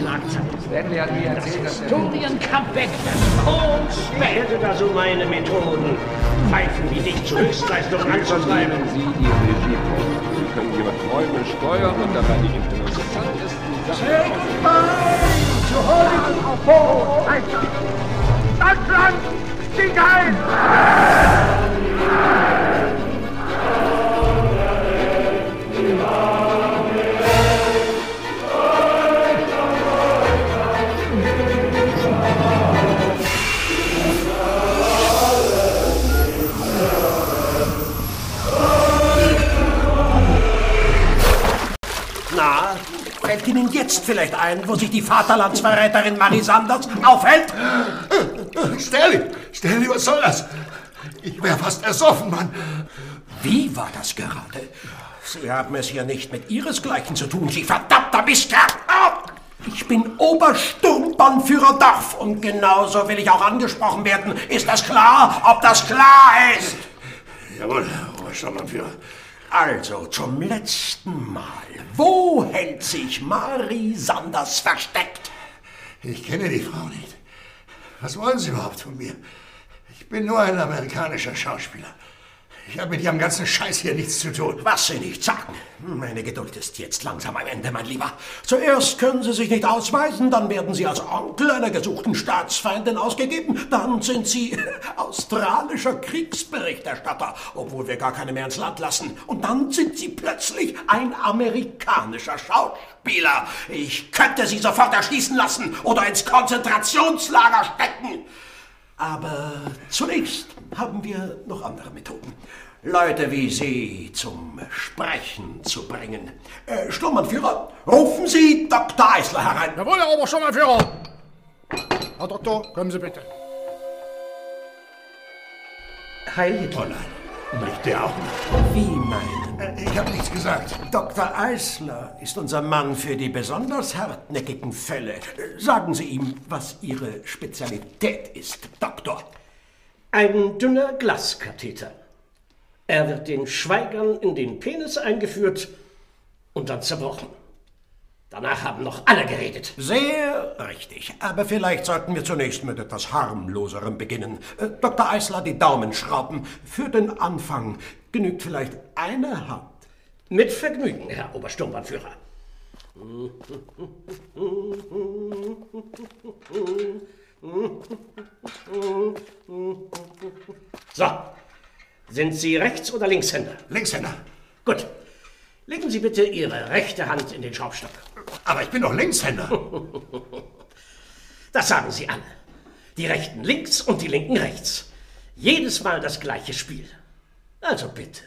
Speaker 8: Trudy. Stanley hat mir erzählt, dass er...
Speaker 2: Historien-Comeback. Und wer hätte da so meine Methoden? Pfeifen wie dich zur Höchstleistung anzutreiben.
Speaker 15: Sie die Regie. Sie können Ihre Träume steuern und dabei die interessantesten Sachen...
Speaker 16: Say goodbye to Hollywood. Deutschland, stieg ein!
Speaker 4: Fällt Ihnen jetzt vielleicht ein, wo sich die Vaterlandsverräterin Marie Sanders aufhält?
Speaker 5: Stanley, Stanley, was soll das? Ich wäre fast ersoffen, Mann.
Speaker 4: Wie war das gerade? Sie haben es hier nicht mit Ihresgleichen zu tun, Sie verdammter Mistkerl! Ah! Ich bin Obersturmbannführer Dorf und genauso will ich auch angesprochen werden. Ist das klar? Ob das klar ist?
Speaker 5: Jawohl, Obersturmbannführer.
Speaker 4: Also zum letzten Mal. Wo hält sich Marie Sanders versteckt?
Speaker 5: Ich kenne die Frau nicht. Was wollen Sie überhaupt von mir? Ich bin nur ein amerikanischer Schauspieler. Ich habe mit Ihrem ganzen Scheiß hier nichts zu tun.
Speaker 4: Was Sie nicht sagen. Meine Geduld ist jetzt langsam am Ende, mein Lieber. Zuerst können Sie sich nicht ausweisen, dann werden Sie als Onkel einer gesuchten Staatsfeindin ausgegeben, dann sind Sie (laughs) australischer Kriegsberichterstatter, obwohl wir gar keine mehr ins Land lassen. Und dann sind Sie plötzlich ein amerikanischer Schauspieler. Ich könnte Sie sofort erschießen lassen oder ins Konzentrationslager stecken. Aber zunächst haben wir noch andere Methoden. Leute wie Sie zum Sprechen zu bringen. Äh, Sturmbannführer, rufen Sie Dr. Eisler herein.
Speaker 17: Jawohl, Herr Obersturmbannführer. Herr Doktor, kommen Sie bitte.
Speaker 4: Heil Hitler.
Speaker 5: Nicht der auch nicht.
Speaker 4: Wie meinen?
Speaker 5: Äh, Ich habe nichts gesagt.
Speaker 4: Dr. Eisler ist unser Mann für die besonders hartnäckigen Fälle. Sagen Sie ihm, was Ihre Spezialität ist, Doktor.
Speaker 2: Ein dünner Glaskatheter. Er wird den Schweigern in den Penis eingeführt und dann zerbrochen. Danach haben noch alle geredet.
Speaker 4: Sehr richtig. Aber vielleicht sollten wir zunächst mit etwas harmloserem beginnen. Äh, Dr. Eisler, die Daumenschrauben. Für den Anfang genügt vielleicht eine Hand.
Speaker 2: Mit Vergnügen, Herr Obersturmbannführer. So, sind Sie Rechts- oder Linkshänder?
Speaker 5: Linkshänder.
Speaker 2: Gut. Legen Sie bitte Ihre rechte Hand in den Schraubstock.
Speaker 5: Aber ich bin doch Linkshänder.
Speaker 2: Das sagen Sie alle. Die Rechten links und die Linken rechts. Jedes Mal das gleiche Spiel. Also bitte,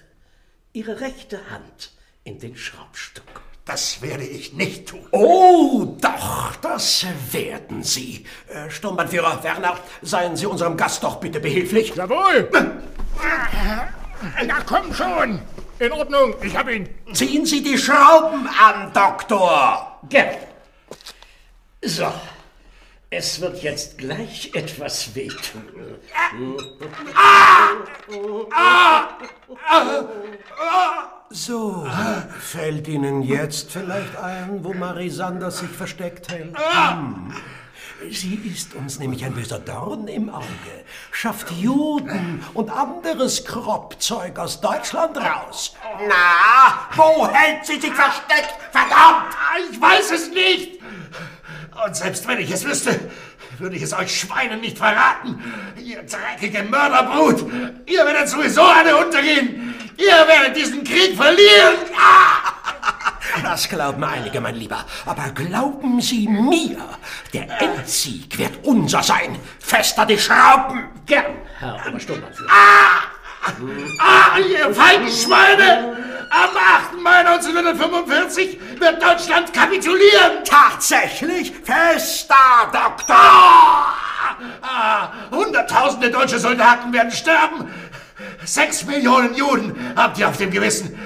Speaker 2: Ihre rechte Hand in den Schraubstock.
Speaker 5: Das werde ich nicht tun.
Speaker 4: Oh, doch, das werden Sie. Äh, Sturmbannführer Werner, seien Sie unserem Gast doch bitte behilflich.
Speaker 17: Jawohl. Na komm schon. In Ordnung, ich hab ihn.
Speaker 4: Ziehen Sie die Schrauben an, Doktor.
Speaker 2: Gern. So, es wird jetzt gleich etwas wehtun.
Speaker 4: So, fällt Ihnen jetzt vielleicht ein, wo Marie Sanders sich versteckt hält? Hm. Sie ist uns nämlich ein böser Dorn im Auge, schafft Juden und anderes Kroppzeug aus Deutschland raus. Na, wo hält sie sich versteckt? Verdammt!
Speaker 5: Ich weiß es nicht. Und selbst wenn ich es wüsste, würde ich es euch Schweinen nicht verraten. Ihr dreckige Mörderbrut. Ihr werdet sowieso alle untergehen. Ihr werdet diesen Krieg verlieren. Ah!
Speaker 4: Das glauben einige, mein Lieber. Aber glauben Sie mir, der Endsieg wird unser sein. Fester die Schrauben.
Speaker 2: Gern, Herr Obersturmbannführer.
Speaker 5: Ah, ihr Feigenschweine! Am 8. Mai 1945 wird Deutschland kapitulieren.
Speaker 4: Tatsächlich? Fester, Doktor!
Speaker 5: Ah, Hunderttausende deutsche Soldaten werden sterben. Sechs Millionen Juden habt ihr auf dem Gewissen.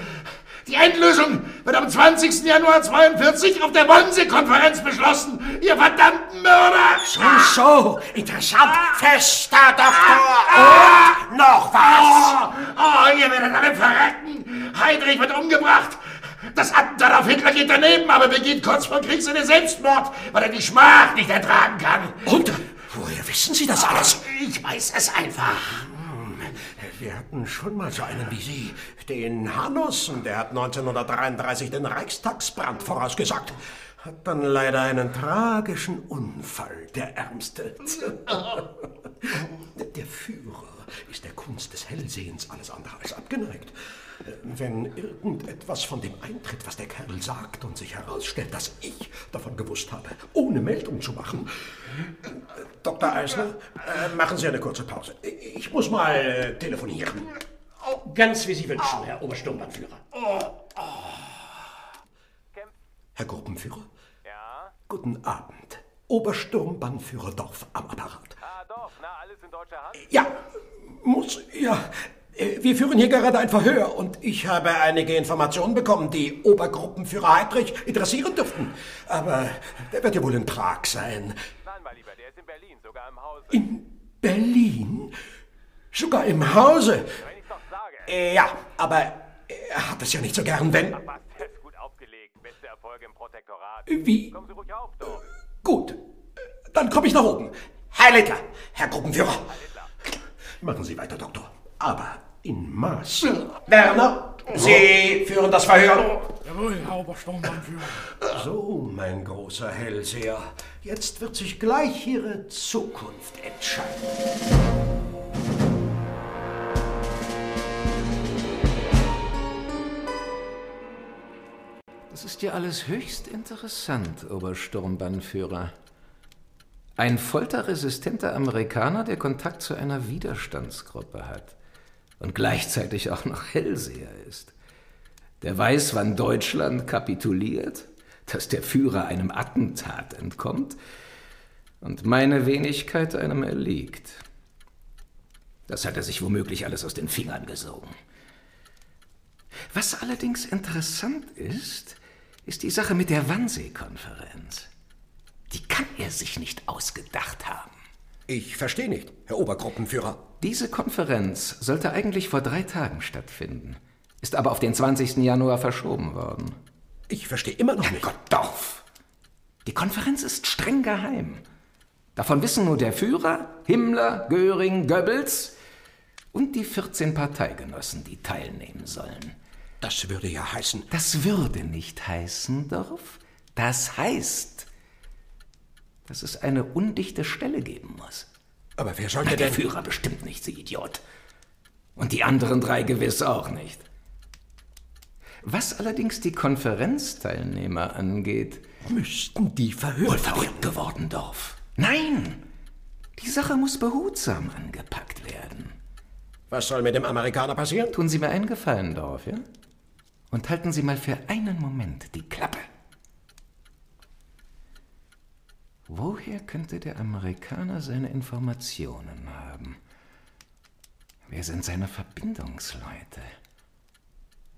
Speaker 5: Die Endlösung wird am 20. Januar 42 auf der Bonnsee-Konferenz beschlossen. Ihr verdammten Mörder!
Speaker 4: So, so, interessant. Fester, Doktor. Und noch was.
Speaker 5: Oh, oh, ihr werdet alle verrecken. Heydrich wird umgebracht. Das Attentat auf Hitler geht daneben, aber begeht kurz vor Kriegsende Selbstmord, weil er die Schmach nicht ertragen kann.
Speaker 4: Und woher wissen Sie das alles?
Speaker 5: Ich weiß es einfach.
Speaker 4: Wir hatten schon mal so einen wie Sie, den Hanussen, der hat 1933 den Reichstagsbrand vorausgesagt. Hat dann leider einen tragischen Unfall, der Ärmste. (laughs) Der Führer ist der Kunst des Hellsehens alles andere als abgeneigt. Wenn irgendetwas von dem eintritt, was der Kerl sagt und sich herausstellt, dass ich davon gewusst habe, ohne Meldung zu machen. Dr. Eisner, äh, machen Sie eine kurze Pause. Ich muss mal äh, telefonieren.
Speaker 2: Ganz wie Sie wünschen, Herr Obersturmbannführer.
Speaker 4: Herr Gruppenführer? Ja? Guten Abend. Obersturmbannführer Dorf am Apparat.
Speaker 3: Ah, Dorf, na, alles in deutscher Hand?
Speaker 4: Ja, muss, ja. Äh, Wir führen hier gerade ein Verhör und ich habe einige Informationen bekommen, die Obergruppenführer Heidrich interessieren dürften. Aber der wird ja wohl in Prag sein.
Speaker 3: Nein, mein Lieber, der ist in Berlin, sogar im Hause.
Speaker 4: In Berlin? Sogar im Hause?
Speaker 3: Wenn ich's doch sage.
Speaker 4: Äh, Ja, aber er hat es ja nicht so gern, wenn...
Speaker 3: Ach was, der ist gut aufgelegt. Beste Erfolge im Protektorat.
Speaker 4: Wie?
Speaker 3: Kommen Sie ruhig auf, Dorf.
Speaker 4: Gut, dann komme ich nach oben. Herr Littler, Herr Gruppenführer. Machen Sie weiter, Doktor. Aber in Maß. Werner, Sie führen das Verhör.
Speaker 16: Jawohl, Herr Obersturmbannführer.
Speaker 4: So, mein großer Hellseher. Jetzt wird sich gleich Ihre Zukunft entscheiden.
Speaker 8: Das ist ja alles höchst interessant, Obersturmbannführer. Ein folterresistenter Amerikaner, der Kontakt zu einer Widerstandsgruppe hat und gleichzeitig auch noch Hellseher ist. Der weiß, wann Deutschland kapituliert, dass der Führer einem Attentat entkommt und meine Wenigkeit einem erliegt. Das hat er sich womöglich alles aus den Fingern gesogen. Was allerdings interessant ist, ist die Sache mit der Wannsee-Konferenz. Die kann er sich nicht ausgedacht haben.
Speaker 4: Ich verstehe nicht, Herr Obergruppenführer.
Speaker 8: Diese Konferenz sollte eigentlich vor drei Tagen stattfinden, ist aber auf den 20. Januar verschoben worden.
Speaker 4: Ich verstehe immer noch nicht.
Speaker 8: Gott, Dorf! Die Konferenz ist streng geheim. Davon wissen nur der Führer, Himmler, Göring, Goebbels und die 14 Parteigenossen, die teilnehmen sollen.
Speaker 4: Das würde ja heißen.
Speaker 8: Das würde nicht heißen, Dorf. Das heißt, dass es eine undichte Stelle geben muss.
Speaker 4: Aber wer sollte
Speaker 8: Na, der
Speaker 4: denn...
Speaker 8: Führer bestimmt nicht, Sie Idiot. Und die anderen drei gewiss auch nicht. Was allerdings die Konferenzteilnehmer angeht,
Speaker 4: müssten die verhört
Speaker 8: Wohl verrückt geworden, Dorf. Nein! Die Sache muss behutsam angepackt werden.
Speaker 4: Was soll mit dem Amerikaner passieren?
Speaker 8: Tun Sie mir einen Gefallen, Dorf, ja? Und halten Sie mal für einen Moment die Klappe. Woher könnte der Amerikaner seine Informationen haben? Wer sind seine Verbindungsleute?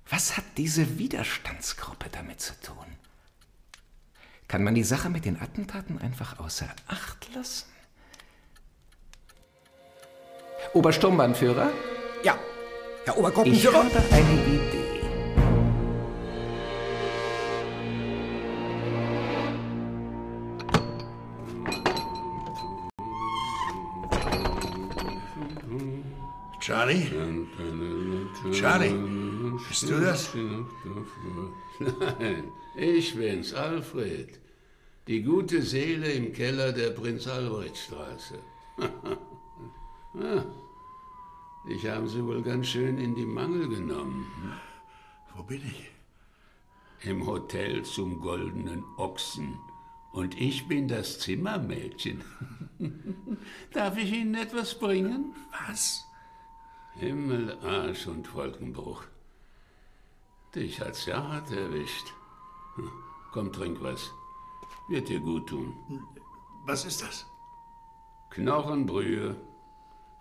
Speaker 8: Was hat diese Widerstandsgruppe damit zu tun? Kann man die Sache mit den Attentaten einfach außer Acht lassen? Obersturmbannführer?
Speaker 4: Ja, Herr
Speaker 8: Ich
Speaker 4: Obergruppenführer.
Speaker 8: habe eine Idee.
Speaker 5: Charlie? Charlie? Bist du das?
Speaker 18: Nein, ich bin's, Alfred. Die gute Seele im Keller der Prinz-Albrecht-Straße. (laughs) Ich habe sie wohl ganz schön in die Mangel genommen.
Speaker 5: Wo bin ich?
Speaker 18: Im Hotel zum Goldenen Ochsen. Und ich bin das Zimmermädchen. (laughs) Darf ich Ihnen etwas bringen?
Speaker 5: Was?
Speaker 18: Himmel, Arsch und Wolkenbruch. Dich hat's ja hart erwischt. Hm, Komm, trink was. Wird dir gut tun.
Speaker 5: Was ist das?
Speaker 18: Knochenbrühe,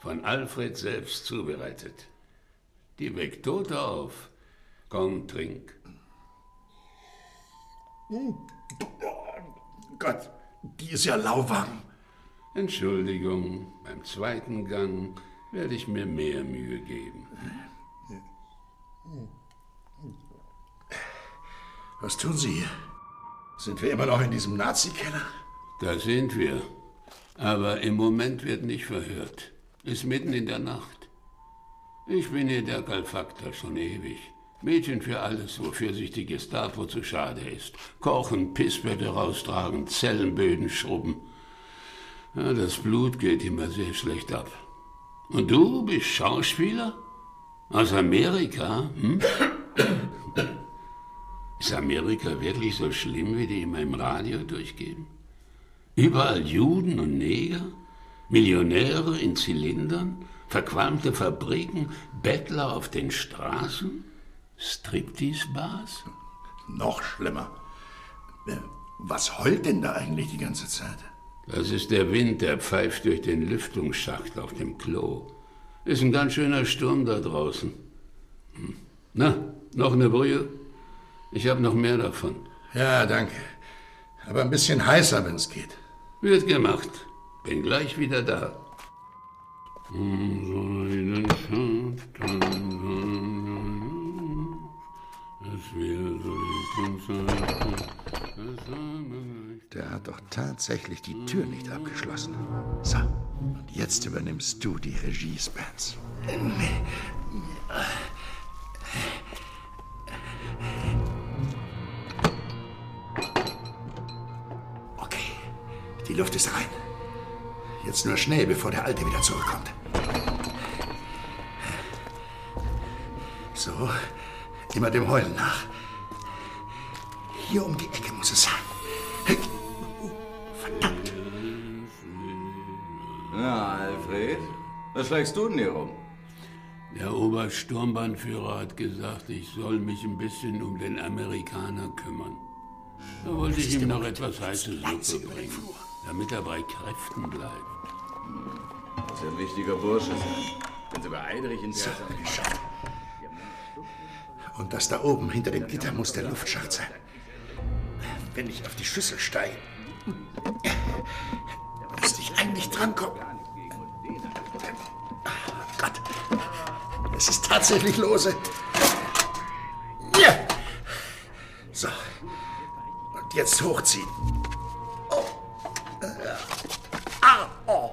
Speaker 18: von Alfred selbst zubereitet. Die weckt Tote auf. Komm, trink.
Speaker 5: Gott, die ist ja lauwarm.
Speaker 18: Entschuldigung, beim zweiten Gang werde ich mir mehr Mühe geben.
Speaker 5: Was tun Sie hier? Sind wir immer noch in diesem Nazi-Keller?
Speaker 18: Da sind wir. Aber im Moment wird nicht verhört. Ist mitten in der Nacht. Ich bin hier der Galfaktor schon ewig. Mädchen für alles, wofür sich die Gestapo zu schade ist. Kochen, Pissbette raustragen, Zellenböden schrubben. Ja, das Blut geht immer sehr schlecht ab. Und du bist Schauspieler? Aus Amerika? Hm? Ist Amerika wirklich so schlimm, wie die immer im Radio durchgeben? Überall Juden und Neger, Millionäre in Zylindern, verqualmte Fabriken, Bettler auf den Straßen, Striptease-Bars?
Speaker 5: Noch schlimmer. Was heult denn da eigentlich die ganze Zeit?
Speaker 18: Das ist der Wind, der pfeift durch den Lüftungsschacht auf dem Klo. Ist ein ganz schöner Sturm da draußen. Hm. Na, noch eine Brühe? Ich habe noch mehr davon.
Speaker 5: Ja, danke. Aber ein bisschen heißer, wenn es geht.
Speaker 18: Wird gemacht. Bin gleich wieder da.
Speaker 5: Der hat doch tatsächlich die Tür nicht abgeschlossen. So, und jetzt übernimmst du die Regie, Spence. Okay, die Luft ist rein. Jetzt nur schnell, bevor der Alte wieder zurückkommt. So, immer dem Heulen nach. Hier um die Ecke muss es sein.
Speaker 19: Na, Alfred, was schlägst du denn hier rum?
Speaker 18: Der Obersturmbannführer hat gesagt, ich soll mich ein bisschen um den Amerikaner kümmern. Da wollte ich ihm noch etwas heiße Suppe bringen, damit er bei Kräften bleibt.
Speaker 19: Muss ja ein wichtiger Bursche sein. Wenn sogar Eidrich in
Speaker 5: So,
Speaker 19: der
Speaker 5: geschafft. Und das da oben hinter dem Gitter muss der Luftschacht sein. Wenn ich auf die Schüssel steige, müsste ich eigentlich drankommen. Gott, es ist tatsächlich lose. Ja. So, und jetzt hochziehen. Oh. Ah, oh.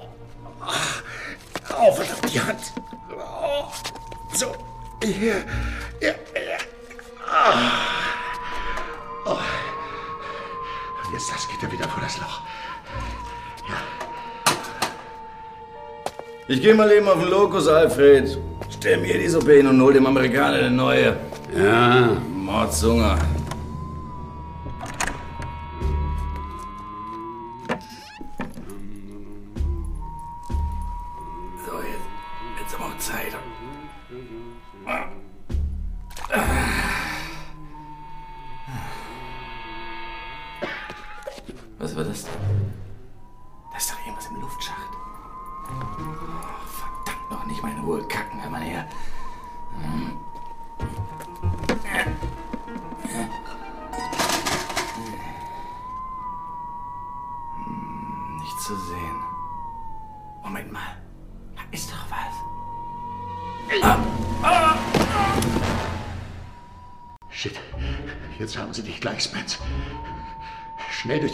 Speaker 5: Oh, verdammt, die Hand. Oh. So, hier. Ja, ja. Ah. Jetzt das Gitter wieder vor das Loch.
Speaker 19: Ich geh mal eben auf den Lokus, Alfred. Stell mir die Suppe hin und hol dem Amerikaner eine neue.
Speaker 18: Ja.
Speaker 19: Mordshunger.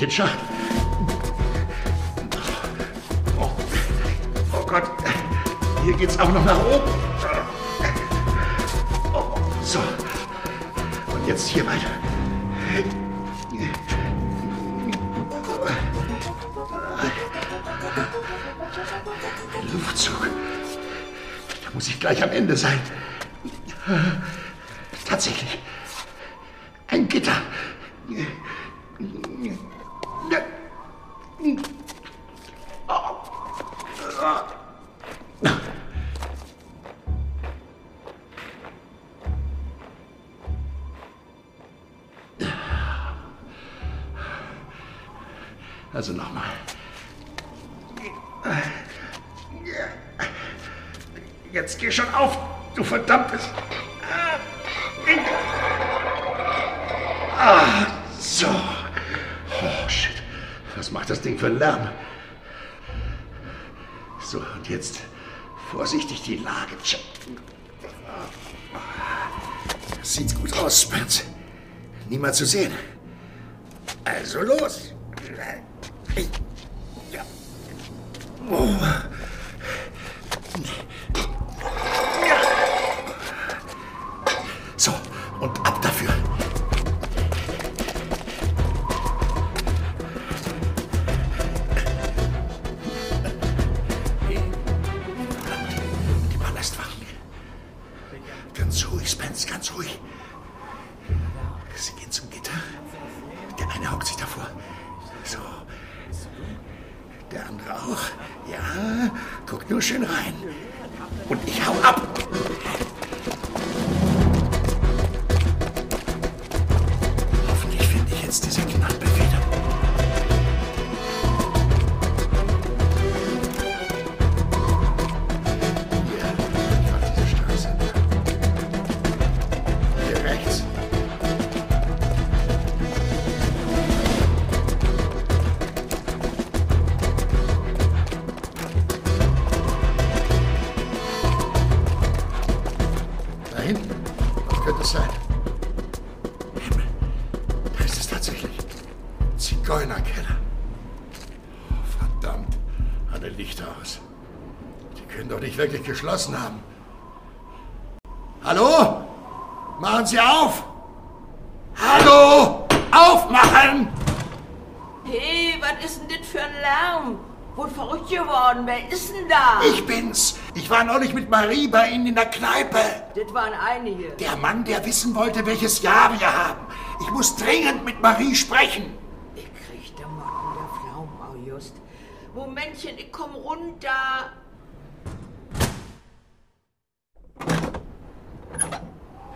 Speaker 5: Den Schacht. Oh, oh Gott, hier geht's auch noch nach oben. Oh, so, und jetzt hier weiter. Luftzug. Da muss ich gleich am Ende sein. Also nochmal. Jetzt geh schon auf, du verdammtes. Ah, so. Oh, shit. Was macht das Ding für einen Lärm? So, und jetzt vorsichtig die Lage checken. Sieht gut aus, Spence. Niemand zu sehen. Also los. Lichter aus. Die können doch nicht wirklich geschlossen haben. Hallo? Machen Sie auf! Hallo! Aufmachen!
Speaker 11: Hey, was ist denn das für ein Lärm? Wurde verrückt geworden. Wer ist denn da?
Speaker 5: Ich bin's. Ich war neulich mit Marie bei Ihnen in der Kneipe.
Speaker 11: Das waren einige.
Speaker 5: Der Mann, der wissen wollte, welches Jahr wir haben. Ich muss dringend mit Marie sprechen.
Speaker 11: Momentchen, ich komm runter.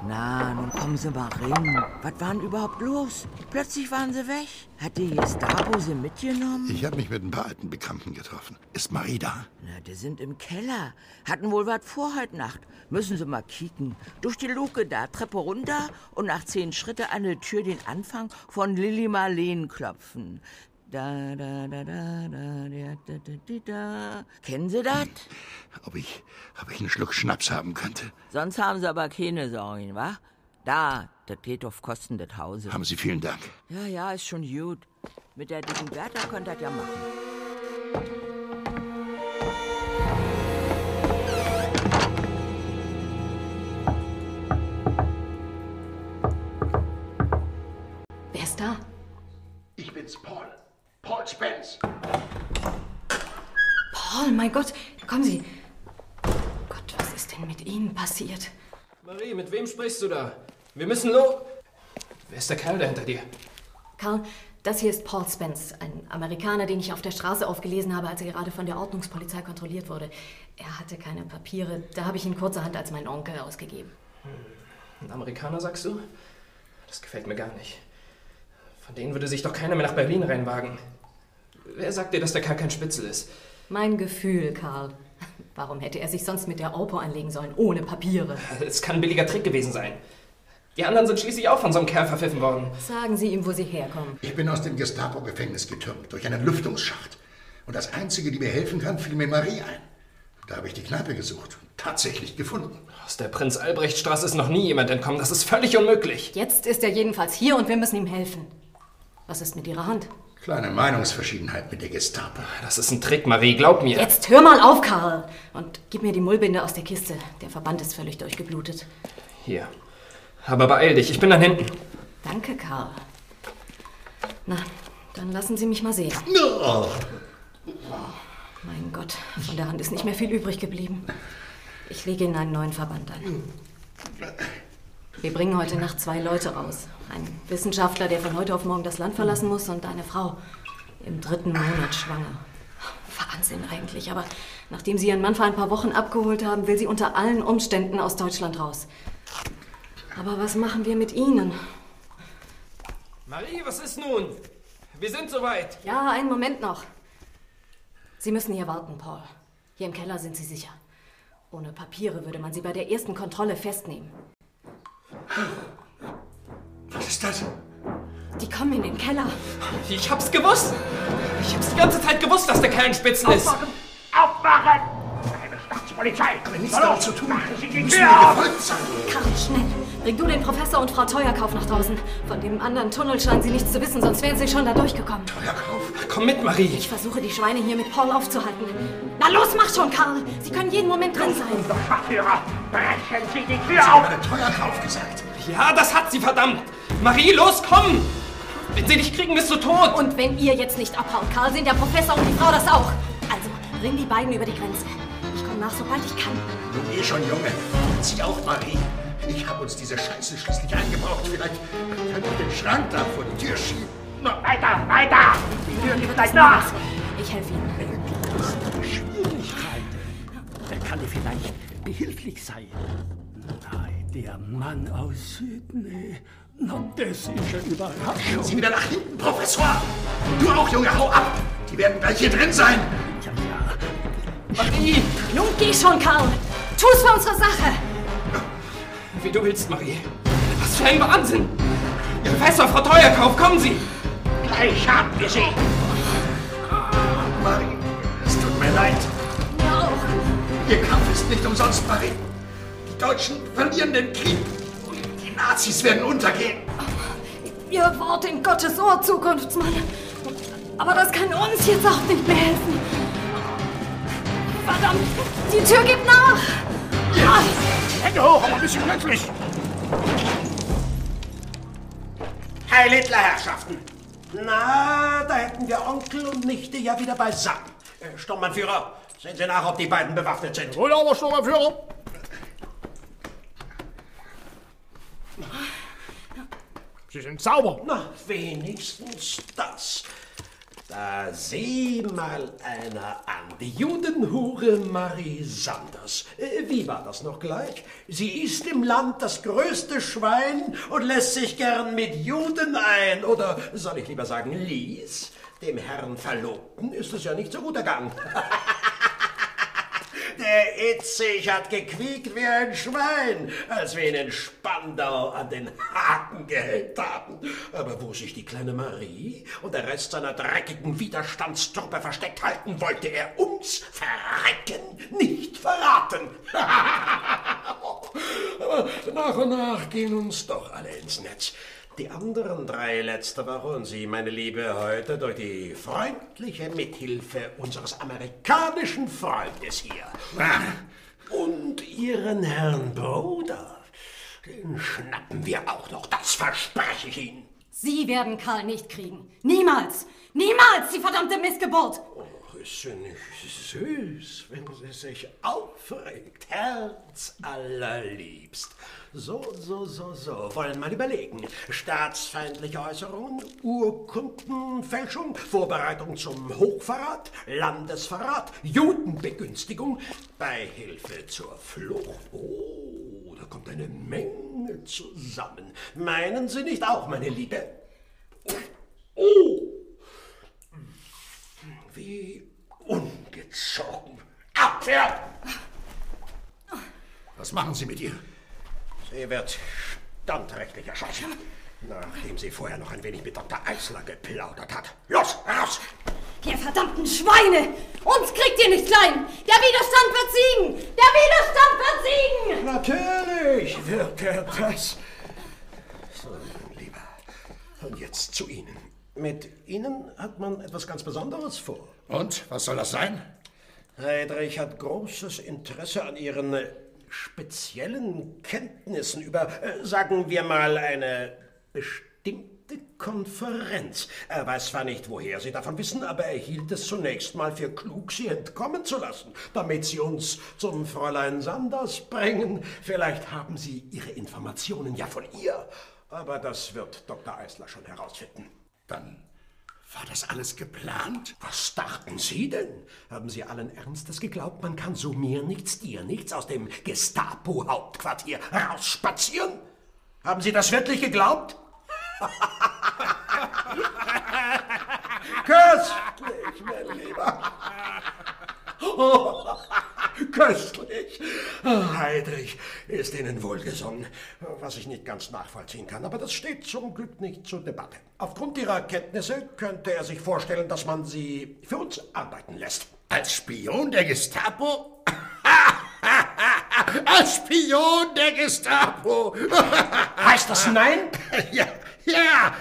Speaker 11: Na, nun kommen Sie mal rein. Was war denn überhaupt los? Plötzlich waren Sie weg. Hat die Gestapo Sie mitgenommen?
Speaker 20: Ich habe mich mit ein paar alten Bekannten getroffen. Ist Marie da?
Speaker 11: Na, die sind im Keller. Hatten wohl was vor heute Nacht. Müssen Sie mal kicken. Durch die Luke da, Treppe runter und nach zehn Schritte an der Tür den Anfang von Lilly Marleen klopfen. Da, da, da, da, da, da, da, da, Kennen Sie das?
Speaker 20: Ob ich, ob ich einen Schluck Schnaps haben könnte?
Speaker 11: Sonst haben Sie aber keine Sorgen, wa? Da, das geht auf Kosten des Hauses.
Speaker 20: Haben Sie vielen Dank.
Speaker 11: Ja, ja, ist schon gut. Mit der dicken Bertha könnt ihr ja machen.
Speaker 10: Wer ist da?
Speaker 5: Ich bin's, Paul. Paul Spence.
Speaker 10: Paul, mein Gott, kommen Sie. Gott, was ist denn mit Ihnen passiert?
Speaker 19: Marie, mit wem sprichst du da? Wir müssen lo... Wer ist der Kerl da hinter dir?
Speaker 10: Karl, das hier ist Paul Spence, ein Amerikaner, den ich auf der Straße aufgelesen habe, als er gerade von der Ordnungspolizei kontrolliert wurde. Er hatte keine Papiere, da habe ich ihn kurzerhand als meinen Onkel ausgegeben.
Speaker 19: Ein Amerikaner, sagst du? Das gefällt mir gar nicht. Von denen würde sich doch keiner mehr nach Berlin reinwagen. Wer sagt dir, dass der Kerl kein Spitzel ist?
Speaker 10: Mein Gefühl, Karl. Warum hätte er sich sonst mit der Opo anlegen sollen, ohne Papiere?
Speaker 19: Es kann ein billiger Trick gewesen sein. Die anderen sind schließlich auch von so einem Kerl verpfiffen worden.
Speaker 10: Sagen Sie ihm, wo Sie herkommen.
Speaker 5: Ich bin aus dem Gestapo-Gefängnis getürmt, durch einen Lüftungsschacht. Und das Einzige, die mir helfen kann, fiel mir Marie ein. Da habe ich die Kneipe gesucht und tatsächlich gefunden.
Speaker 19: Aus der Prinz-Albrecht-Straße ist noch nie jemand entkommen. Das ist völlig unmöglich.
Speaker 10: Jetzt ist er jedenfalls hier und wir müssen ihm helfen. Was ist mit Ihrer Hand?
Speaker 5: Kleine Meinungsverschiedenheit mit der Gestapo.
Speaker 19: Das ist ein Trick, Marie, glaub mir.
Speaker 10: Jetzt hör mal auf, Karl. Und gib mir die Mullbinde aus der Kiste. Der Verband ist völlig durchgeblutet.
Speaker 19: Hier. Aber beeil dich, ich bin dann hinten.
Speaker 10: Danke, Karl. Na, dann lassen Sie mich mal sehen.
Speaker 5: No.
Speaker 10: Mein Gott, von der Hand ist nicht mehr viel übrig geblieben. Ich lege Ihnen einen neuen Verband an. Wir bringen heute Nacht zwei Leute raus. Ein Wissenschaftler, der von heute auf morgen das Land verlassen muss, und eine Frau im dritten Monat schwanger. Wahnsinn eigentlich, aber nachdem Sie Ihren Mann vor ein paar Wochen abgeholt haben, will sie unter allen Umständen aus Deutschland raus. Aber was machen wir mit Ihnen?
Speaker 19: Marie, was ist nun? Wir sind soweit.
Speaker 10: Ja, einen Moment noch. Sie müssen hier warten, Paul. Hier im Keller sind Sie sicher. Ohne Papiere würde man Sie bei der ersten Kontrolle festnehmen.
Speaker 5: Was ist das?
Speaker 10: Die kommen in den Keller.
Speaker 19: Ich hab's gewusst. Ich hab's die ganze Zeit gewusst, dass der Kerl ein Spitzel ist.
Speaker 4: Aufmachen! Keine Staatspolizei!
Speaker 5: Aber nichts damit zu tun.
Speaker 4: Machen Sie die
Speaker 5: Müssen
Speaker 4: auf!
Speaker 5: gefolgt sein.
Speaker 10: Karl, schnell. Bring du den Professor und Frau Teuerkauf nach draußen. Von dem anderen Tunnel scheinen Sie nichts zu wissen, sonst wären Sie schon da durchgekommen.
Speaker 5: Teuerkauf?
Speaker 19: Komm mit, Marie.
Speaker 10: Ich versuche, die Schweine hier mit Paul aufzuhalten. Na los, mach schon, Karl. Sie können jeden Moment drin sein.
Speaker 4: Schwachführer, brechen Sie die
Speaker 5: Sie
Speaker 4: Tür
Speaker 5: haben
Speaker 4: auf!
Speaker 5: eine Teuerkauf gesagt.
Speaker 19: Ja, das hat sie, verdammt. Marie, los, komm. Wenn sie dich kriegen, bist du tot.
Speaker 10: Und wenn ihr jetzt nicht abhaut, Karl, sind der Professor und die Frau das auch. Also, bring die beiden über die Grenze. Ich komme nach, sobald ich kann.
Speaker 5: Nun geh schon, Junge. Zieh auch, Marie. Ich habe uns diese Scheiße schließlich eingebraucht. Vielleicht können wir den Schrank da vor die Tür schieben.
Speaker 4: Na, weiter, weiter! Die Tür gibt gleich nach!
Speaker 10: Ich helfe Ihnen.
Speaker 12: Schwierigkeiten. Er kann dir vielleicht behilflich sein. Nein, der Mann aus Sydney. Na, das ist eine Überraschung.
Speaker 5: Sieh wieder nach hinten, Professor. Du auch, Junge, hau ab. Die werden gleich hier drin sein.
Speaker 12: Ja, ja.
Speaker 19: Marie.
Speaker 10: Nun geh schon, Karl. Tu's für unsere Sache.
Speaker 19: Wie du willst, Marie. Was für ein Wahnsinn. Professor, Frau Teuerkauf, kommen Sie.
Speaker 4: Gleich haben wir sie!
Speaker 5: Marie, es tut mir leid.
Speaker 10: Mir auch.
Speaker 5: Ihr Kampf ist nicht umsonst, Marie. Die Deutschen verlieren den Krieg.
Speaker 1: Nazis werden untergehen.
Speaker 10: Ihr Wort in Gottes Ohr, Zukunftsmann. Aber das kann uns jetzt auch nicht mehr helfen. Verdammt, die Tür gibt nach.
Speaker 1: Ja. Hände hoch, aber ein bisschen plötzlich.
Speaker 4: Heil Hitler, Herrschaften! Na, da hätten wir Onkel und Nichte ja wieder beisammen. Äh, Sturmbannführer, sehen Sie nach, ob die beiden bewaffnet sind.
Speaker 17: Wohl aber, Sturmbannführer. Sie sind sauber.
Speaker 4: Na, wenigstens das. Da sieh mal einer an, die Judenhure Marie Sanders. Äh, Wie war das noch gleich? Sie ist im Land das größte Schwein und lässt sich gern mit Juden ein. Oder soll ich lieber sagen, ließ? Dem Herrn Verlobten ist es ja nicht so gut ergangen. (laughs) Der Itzig hat gequiekt wie ein Schwein, als wir ihn in Spandau an den Haken gehängt haben. Aber wo sich die kleine Marie und der Rest seiner dreckigen Widerstandstruppe versteckt halten, wollte er uns verrecken, nicht verraten. (laughs) Aber nach und nach gehen uns doch alle ins Netz. Die anderen drei letzte Woche und Sie, meine Liebe, heute durch die freundliche Mithilfe unseres amerikanischen Freundes hier. Und Ihren Herrn Bruder, den schnappen wir auch noch, das verspreche ich Ihnen.
Speaker 10: Sie werden Karl nicht kriegen. Niemals. Niemals, die verdammte Missgeburt.
Speaker 4: Ist sie nicht süß, wenn sie sich aufregt? Herz allerliebst. So, so, so, so. Wollen mal überlegen. Staatsfeindliche Äußerungen, Urkundenfälschung, Vorbereitung zum Hochverrat, Landesverrat, Judenbegünstigung, Beihilfe zur Flucht. Oh, da kommt eine Menge zusammen. Meinen Sie nicht auch, meine Liebe? Oh, wie ungezogen. Abwehr!
Speaker 1: Was machen Sie mit ihr?
Speaker 4: Sie wird standrechtlich erschossen, nachdem sie vorher noch ein wenig mit Dr. Eisler geplaudert hat. Los, raus!
Speaker 10: Ihr verdammten Schweine! Uns kriegt ihr nicht klein! Der Widerstand wird siegen! Der Widerstand wird siegen!
Speaker 4: Natürlich wird er das. So, lieber. Und jetzt zu Ihnen. Mit Ihnen hat man etwas ganz Besonderes vor.
Speaker 1: Und, was soll das sein?
Speaker 4: Heidrich hat großes Interesse an Ihren speziellen Kenntnissen über, äh, sagen wir mal, eine bestimmte Konferenz. Er weiß zwar nicht, woher Sie davon wissen, aber er hielt es zunächst mal für klug, Sie entkommen zu lassen, damit Sie uns zum Fräulein Sanders bringen. Vielleicht haben Sie Ihre Informationen ja von ihr, aber das wird Dr. Eisler schon herausfinden.
Speaker 1: Dann war das alles geplant?
Speaker 4: Was dachten Sie denn? Haben Sie allen Ernstes geglaubt, man kann so mir nichts, dir nichts aus dem Gestapo-Hauptquartier rausspazieren? Haben Sie das wirklich geglaubt? Köstlich, mein Lieber. (laughs) Köstlich. Heidrich ist Ihnen wohlgesonnen, was ich nicht ganz nachvollziehen kann, aber das steht zum Glück nicht zur Debatte. Aufgrund Ihrer Kenntnisse könnte er sich vorstellen, dass man Sie für uns arbeiten lässt.
Speaker 1: Als Spion der Gestapo? (laughs) Als Spion der Gestapo!
Speaker 4: heißt das nein? (laughs)
Speaker 1: Ja, ja,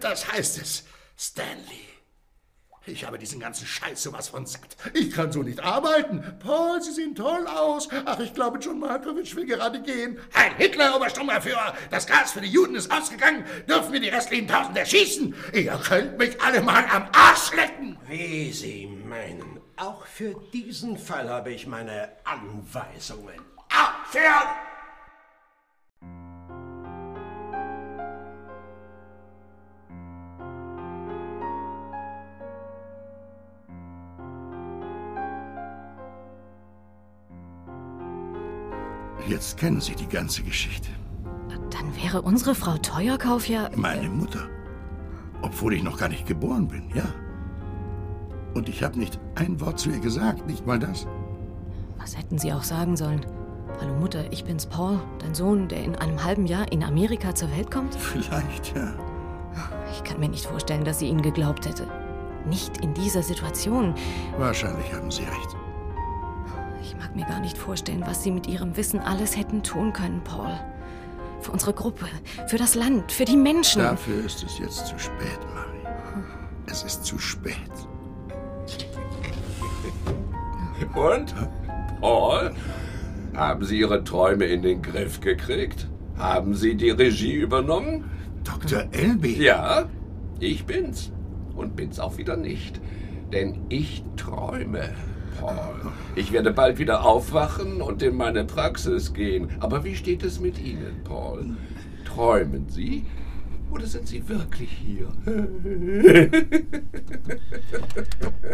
Speaker 1: das heißt es, Stanley. Ich habe diesen ganzen Scheiß sowas von satt. Ich kann so nicht arbeiten. Paul, Sie sehen toll aus. Ach, ich glaube, John Malkovich will gerade gehen. Ein Hitler, Obersturmführer. Das Gas für die Juden ist ausgegangen. Dürfen wir die restlichen Tausend erschießen? Ihr könnt mich alle mal am Arsch lecken.
Speaker 4: Wie Sie meinen. Auch für diesen Fall habe ich meine Anweisungen. Abführen!
Speaker 5: Jetzt kennen Sie die ganze Geschichte.
Speaker 10: Dann wäre unsere Frau Teuerkauf ja...
Speaker 5: Meine Mutter. Obwohl ich noch gar nicht geboren bin, ja. Und ich habe nicht ein Wort zu ihr gesagt, nicht mal das.
Speaker 10: Was hätten Sie auch sagen sollen? Hallo Mutter, ich bin's Paul, dein Sohn, der in einem halben Jahr in Amerika zur Welt kommt?
Speaker 5: Vielleicht, ja.
Speaker 10: Ich kann mir nicht vorstellen, dass sie Ihnen geglaubt hätte. Nicht in dieser Situation.
Speaker 5: Wahrscheinlich haben Sie recht.
Speaker 10: Mag mir gar nicht vorstellen, was Sie mit Ihrem Wissen alles hätten tun können, Paul. Für unsere Gruppe, für das Land, für die Menschen.
Speaker 5: Dafür ist es jetzt zu spät, Marie. Es ist zu spät. (laughs)
Speaker 15: Und? Paul? Haben Sie Ihre Träume in den Griff gekriegt? Haben Sie die Regie übernommen?
Speaker 5: Dr. Elby?
Speaker 15: Ja, ich bin's. Und bin's auch wieder nicht. Denn ich träume, Paul. Ich werde bald wieder aufwachen und in meine Praxis gehen. Aber wie steht es mit Ihnen, Paul? Träumen Sie? Oder sind Sie wirklich hier? (laughs)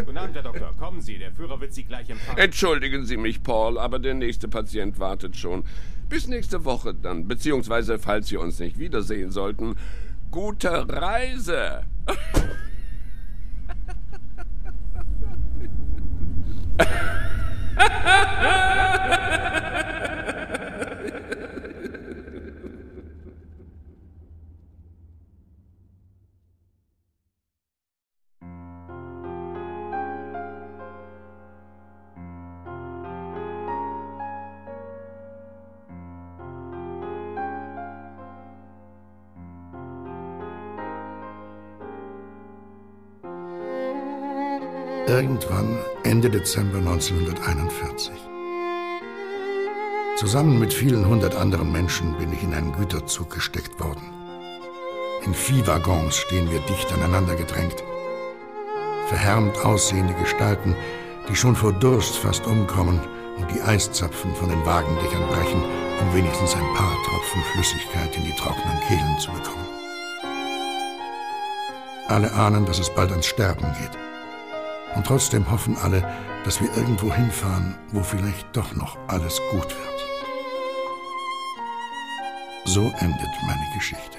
Speaker 3: Guten Abend, Herr Doktor. Kommen Sie, der Führer wird Sie gleich empfangen.
Speaker 15: Entschuldigen Sie mich, Paul, aber der nächste Patient wartet schon. Bis nächste Woche dann, beziehungsweise falls Sie uns nicht wiedersehen sollten, gute Reise. (laughs) Ha ha ha!
Speaker 5: Irgendwann Ende Dezember 1941. Zusammen mit vielen hundert anderen Menschen bin ich in einen Güterzug gesteckt worden. In Viehwaggons stehen wir dicht aneinander gedrängt. Verhärmt aussehende Gestalten, die schon vor Durst fast umkommen und die Eiszapfen von den Wagendächern brechen, um wenigstens ein paar Tropfen Flüssigkeit in die trockenen Kehlen zu bekommen. Alle ahnen, dass es bald ans Sterben geht. Und trotzdem hoffen alle, dass wir irgendwo hinfahren, wo vielleicht doch noch alles gut wird. So endet meine Geschichte.